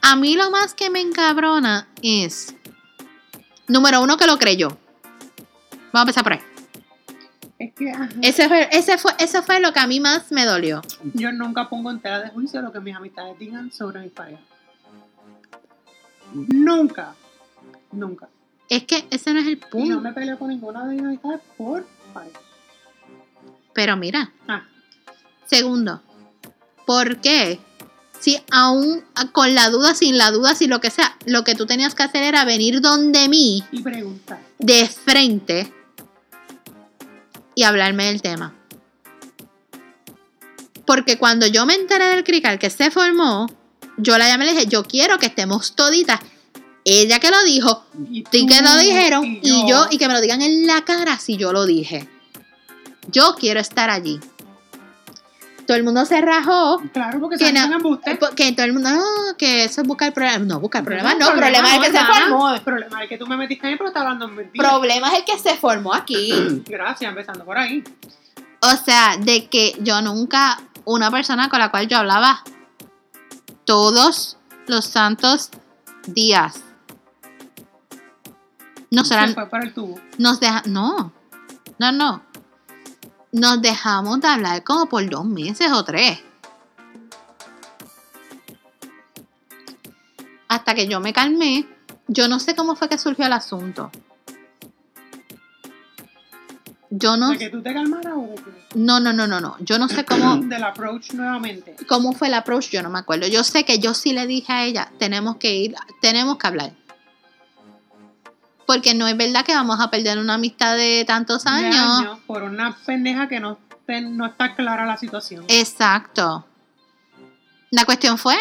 A mí lo más que me encabrona es, número uno, que lo creyó. Vamos a empezar por ahí. Es que Ese fue, ese fue, eso fue lo que a mí más me dolió. yo nunca pongo en tela de juicio lo que mis amistades digan sobre mis parejas. Nunca. Nunca. Es que ese no es el Y no punto. me peleo con ninguna de mis amistades por pareja. Pero mira, Ah, Segundo, ¿por qué? Si aún con la duda, sin la duda, sin lo que sea, lo que tú tenías que hacer era venir donde mí, y preguntar. de frente, y hablarme del tema. Porque cuando yo me enteré del crical que se formó, yo la llamé y le dije, yo quiero que estemos toditas. Ella que lo dijo, Y que lo dijeron, y yo, y que me lo digan en la cara si yo lo dije. Yo quiero estar allí. Todo el mundo se rajó, Claro, porque que no- hacen embustes. que todo el mundo, no, que eso es buscar el problema. No, buscar el problema, no, el problema es el que se formó. El problema es que tú me metiste ahí, pero está hablando en mentira. Problema es el que se formó aquí. (clears throat) Gracias, empezando por ahí. O sea, de que yo nunca, una persona con la cual yo hablaba todos los santos días. Nos, Se eran- fue por el tubo. nos deja, no, no, no. Nos dejamos de hablar como por dos meses o tres. Hasta que yo me calmé, yo no sé cómo fue que surgió el asunto. Yo no, ¿De que tú te calmaras o de no, no, no, no, no. Yo no sé cómo, (clears throat) Del approach nuevamente. cómo fue el approach, yo no me acuerdo. Yo sé que yo sí le dije a ella, tenemos que ir, tenemos que hablar. Porque no es verdad que vamos a perder una amistad de tantos De años. años por una pendeja que no, no está clara la situación. Exacto. La cuestión fue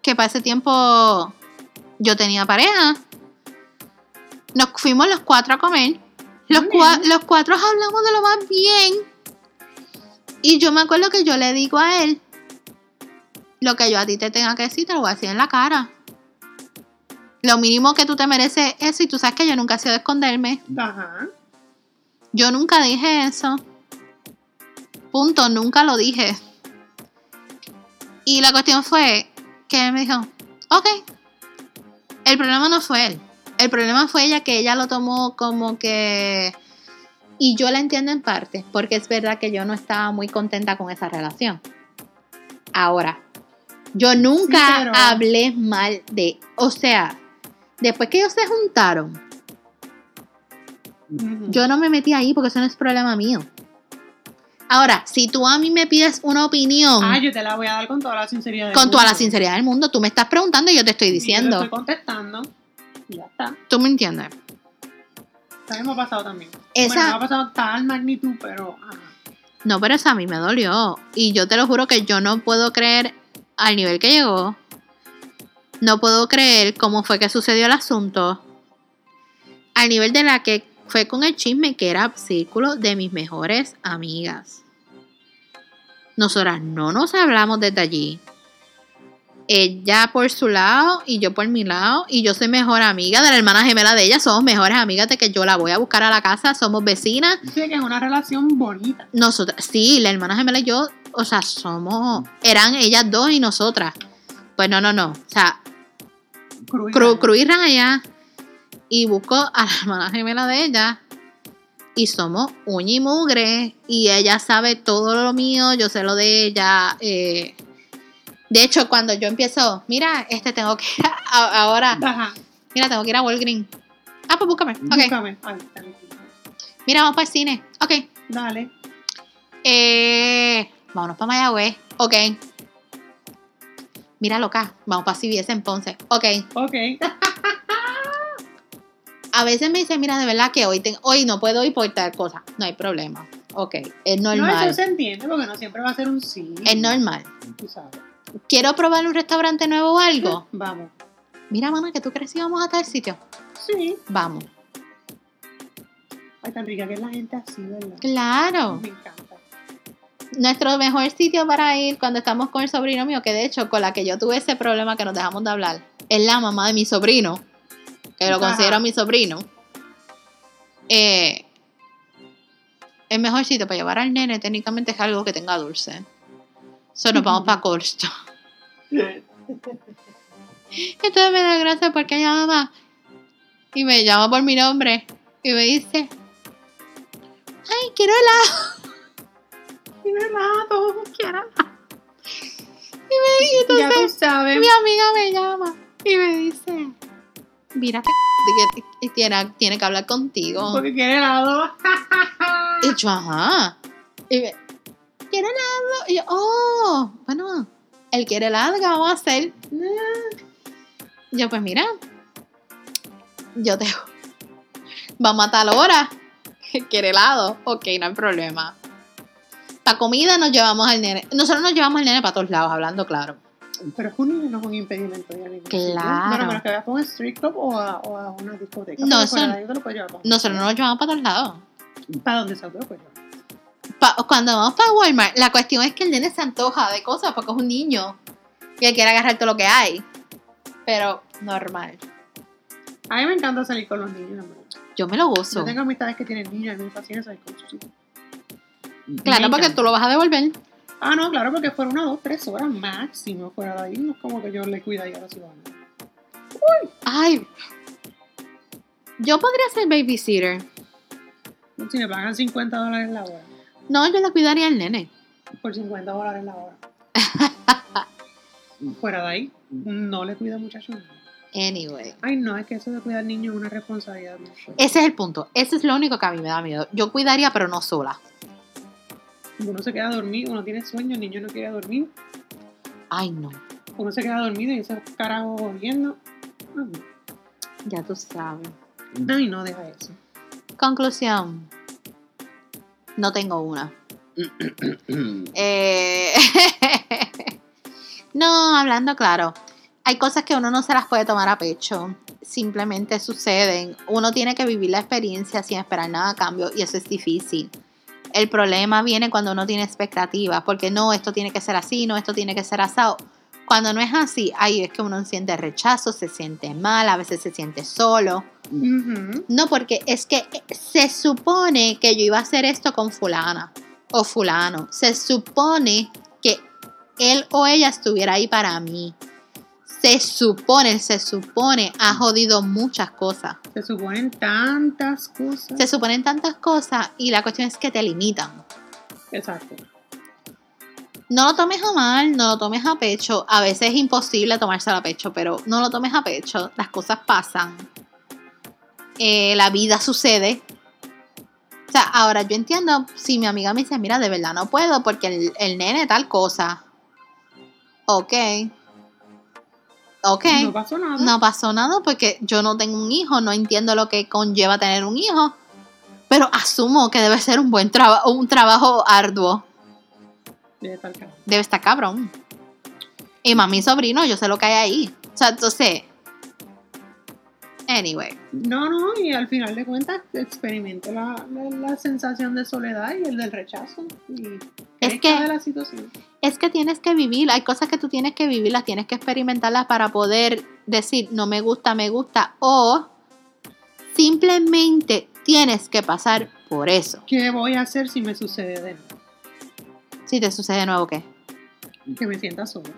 que para ese tiempo yo tenía pareja. Nos fuimos los cuatro a comer. Los, cua- los cuatro hablamos de lo más bien. Y yo me acuerdo que yo le digo a él, lo que yo a ti te tenga que decir, te lo voy a decir en la cara. Lo mínimo que tú te mereces es eso y tú sabes que yo nunca he sido de esconderme. Ajá. Yo nunca dije eso. Punto, nunca lo dije. Y la cuestión fue que él me dijo, ok. El problema no fue él. El problema fue ella que ella lo tomó como que... Y yo la entiendo en parte, porque es verdad que yo no estaba muy contenta con esa relación. Ahora, yo nunca Sí, pero- hablé mal de... O sea, después que ellos se juntaron, yo no me metí ahí porque eso no es problema mío. Ahora, si tú a mí me pides una opinión Ah, yo te la voy a dar con toda la sinceridad del con toda la sinceridad del mundo, tú me estás preguntando y yo te estoy Y yo te diciendo. estoy contestando. Y ya está. ¿Tú me entiendes? También me ha pasado también. Esa- Bueno, no me ha pasado tal magnitud, pero. Ajá. No, pero eso a mí me dolió. Y yo te lo juro que yo no puedo creer al nivel que llegó. No puedo creer cómo fue que sucedió el asunto. Al nivel de la que fue con el chisme que era círculo de mis mejores amigas. Nosotras no nos hablamos desde allí. Ella por su lado y yo por mi lado. Y yo soy mejor amiga de la hermana gemela de ella. Somos mejores amigas de que yo la voy a buscar a la casa. Somos vecinas. Sí, que es una relación bonita. Nosotras, sí, la hermana gemela y yo, o sea, somos, eran ellas dos y nosotras. Pues no, no, no. O sea, Cruz Cru, y Raya. Y busco a la hermana gemela de ella. Y somos uña y mugre. Y ella sabe todo lo mío. Yo sé lo de ella. eh. de hecho, cuando yo empiezo, mira, este tengo que ir a- ahora. Ajá. Mira, tengo que ir a Walgreens. Ah, pues búscame. Búscame. Mira, vamos para el cine. Ok. Dale. Eh, vámonos para Mayagüez. Ok. Mira, loca. Vamos para CBS en Ponce. Ok. Ok. (laughs) A veces me dice, mira, de verdad que hoy, te- hoy no puedo ir por tal cosa. No hay problema. Ok, es No, normal. eso se entiende porque no siempre va a ser un sí. es normal. Tú sabes. ¿Quiero probar un restaurante nuevo o algo? Vamos. Mira, mamá, que tú crees que íbamos a tal sitio. Sí. Vamos. Ay, tan rica que es la gente así, ¿verdad? Claro. Me encanta. Nuestro mejor sitio para ir cuando estamos con el sobrino mío, que de hecho con la que yo tuve ese problema que nos dejamos de hablar, es la mamá de mi sobrino, que lo Ajá. considero mi sobrino. Eh, el mejor sitio para llevar al nene técnicamente es algo que tenga dulce. So nos vamos (laughs) para Corsto. Entonces me da gracia porque ella mamá y me llama por mi nombre y me dice, ay, quiero helado. Tiene helado. quiero helado. Y, me, y Ya tú entonces sabes. mi amiga me llama y me dice, mira que, tiene, tiene que hablar contigo. Porque quiere helado. (laughs) Y yo, ajá. Y me, ¿quiere helado? Y yo, oh, bueno, él quiere helado, ¿qué vamos a hacer? Yo, pues mira, yo te. (laughs) Vamos a tal hora. (laughs) ¿Quiere helado? Ok, no hay problema. Para comida nos llevamos al nene. Nosotros nos llevamos al nene para todos lados, hablando claro. Pero es que un niño no es un impedimento ningún Claro. Bueno, pero que vayas a un street club o a, o a una discoteca. No, eso te lo puedes llevar Nosotros no nos llevamos para todos lados. Para donde sea, te lo puedes llevar. Pa- cuando vamos para Walmart, la cuestión es que el nene se antoja de cosas porque es un niño y él quiere agarrar todo lo que hay. Pero normal. A mí me encanta salir con los niños. Yo me lo gozo. Yo tengo amistades que tienen niños y me fascina salir con sus hijos. Claro, porque tú lo vas a devolver. Ah, no, claro, porque fuera una, dos, tres horas máximo fuera de ahí. No es como que yo le cuidaría a los hijos. Ay. Yo podría ser babysitter. Si me pagan 50 dólares la hora, No, yo le cuidaría al nene. por 50 dólares la hora. (laughs) fuera de ahí, no le cuida muchacho. Anyway. Ay, no, es que eso de cuidar niños es una responsabilidad. Ese es el punto. Ese es lo único que a mí me da miedo. Yo cuidaría, pero no sola. Uno se queda dormido, uno tiene sueño, el niño no quiere dormir. Ay, no. Uno se queda dormido y ese carajo corriendo. Ay, Ya tú sabes. Ay, no, deja eso. Conclusión. No tengo una. (clears throat) Eh, (laughs) no, hablando claro. Hay cosas que uno no se las puede tomar a pecho. Simplemente suceden. Uno tiene que vivir la experiencia sin esperar nada a cambio y eso es difícil. El problema viene cuando uno tiene expectativas, porque no, esto tiene que ser así, no, esto tiene que ser asado. Cuando no es así, ahí es que uno siente rechazo, se siente mal, a veces se siente solo. No, porque es que se supone que yo iba a hacer esto con fulana o fulano. Se supone que él o ella estuviera ahí para mí. Se supone, se supone, ha jodido muchas cosas. Se suponen tantas cosas. Se suponen tantas cosas y la cuestión es que te limitan. Exacto. No lo tomes a mal, no lo tomes a pecho. A veces es imposible tomárselo a pecho, pero no lo tomes a pecho. Las cosas pasan. Eh, la vida sucede. O sea, ahora yo entiendo si mi amiga me dice, mira, de verdad no puedo porque el, el nene tal cosa. Ok. Ok. No pasó nada. No pasó nada porque yo no tengo un hijo, no entiendo lo que conlleva tener un hijo, pero asumo que debe ser un buen trabajo, un trabajo arduo. Debe estar caro. Debe estar cabrón. Y más mi sobrino, yo sé lo que hay ahí. O sea, entonces, Anyway, No, no, y al final de cuentas experimente la, la, la sensación de soledad y el del rechazo. Y Es que- de la situación. es que tienes que vivir, hay cosas que tú tienes que vivir, las tienes que experimentarlas para poder decir no me gusta, me gusta o simplemente tienes que pasar por eso. ¿Qué voy a hacer si me sucede de nuevo? Si te sucede de nuevo, ¿qué? Que me sienta sola.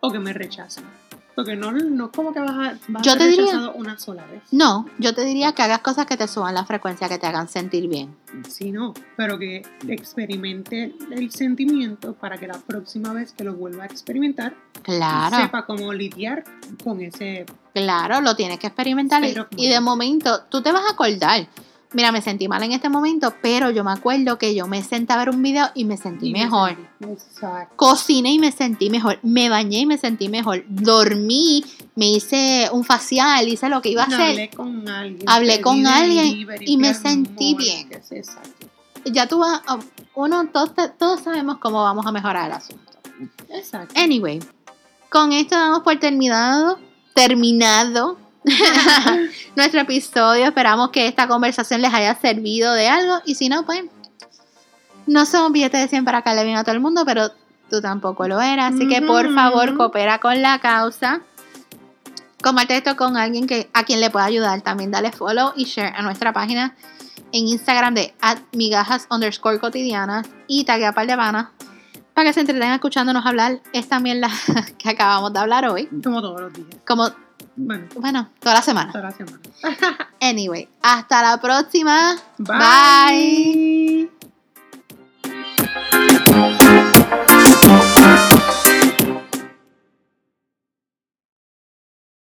O que me rechacen. Porque no, no es como que vas a, vas Yo a te diría- una sola vez. No, yo te diría que hagas cosas que te suban la frecuencia, que te hagan sentir bien. Sí, no. Pero que experimente el sentimiento para que la próxima vez que lo vuelva a experimentar, Claro, sepa cómo lidiar con ese. claro, lo tienes que experimentar y de momento tú te vas a acordar. Mira, me sentí mal en este momento, pero yo me acuerdo que yo me senté a ver un video y me sentí y me mejor. sentí- Exacto. Cociné y me sentí mejor. Me bañé y me sentí mejor. Dormí, me hice un facial, hice lo que iba a hacer. Hablé con alguien. Hablé con alguien y me sentí bien. Ya tú vas, a- uno, todos, todos sabemos cómo vamos a mejorar el asunto. Exacto. Anyway, con esto damos por terminado, terminado (laughs) nuestro episodio. Esperamos que esta conversación les haya servido de algo y si no, pues no somos billetes de 100 para caerle bien a todo el mundo, pero tú tampoco lo eras. Así que por favor, coopera con la causa. Comparte esto con alguien que, a quien le pueda ayudar. También dale follow y share a nuestra página en Instagram de migajas underscore cotidianas y taguea par de panas para que se entretengan escuchándonos hablar. Es también la (laughs) que acabamos de hablar hoy. Como todos los días. Como, Bueno, bueno, toda la semana. toda la semana. (laughs) Anyway, hasta la próxima. Bye. Bye.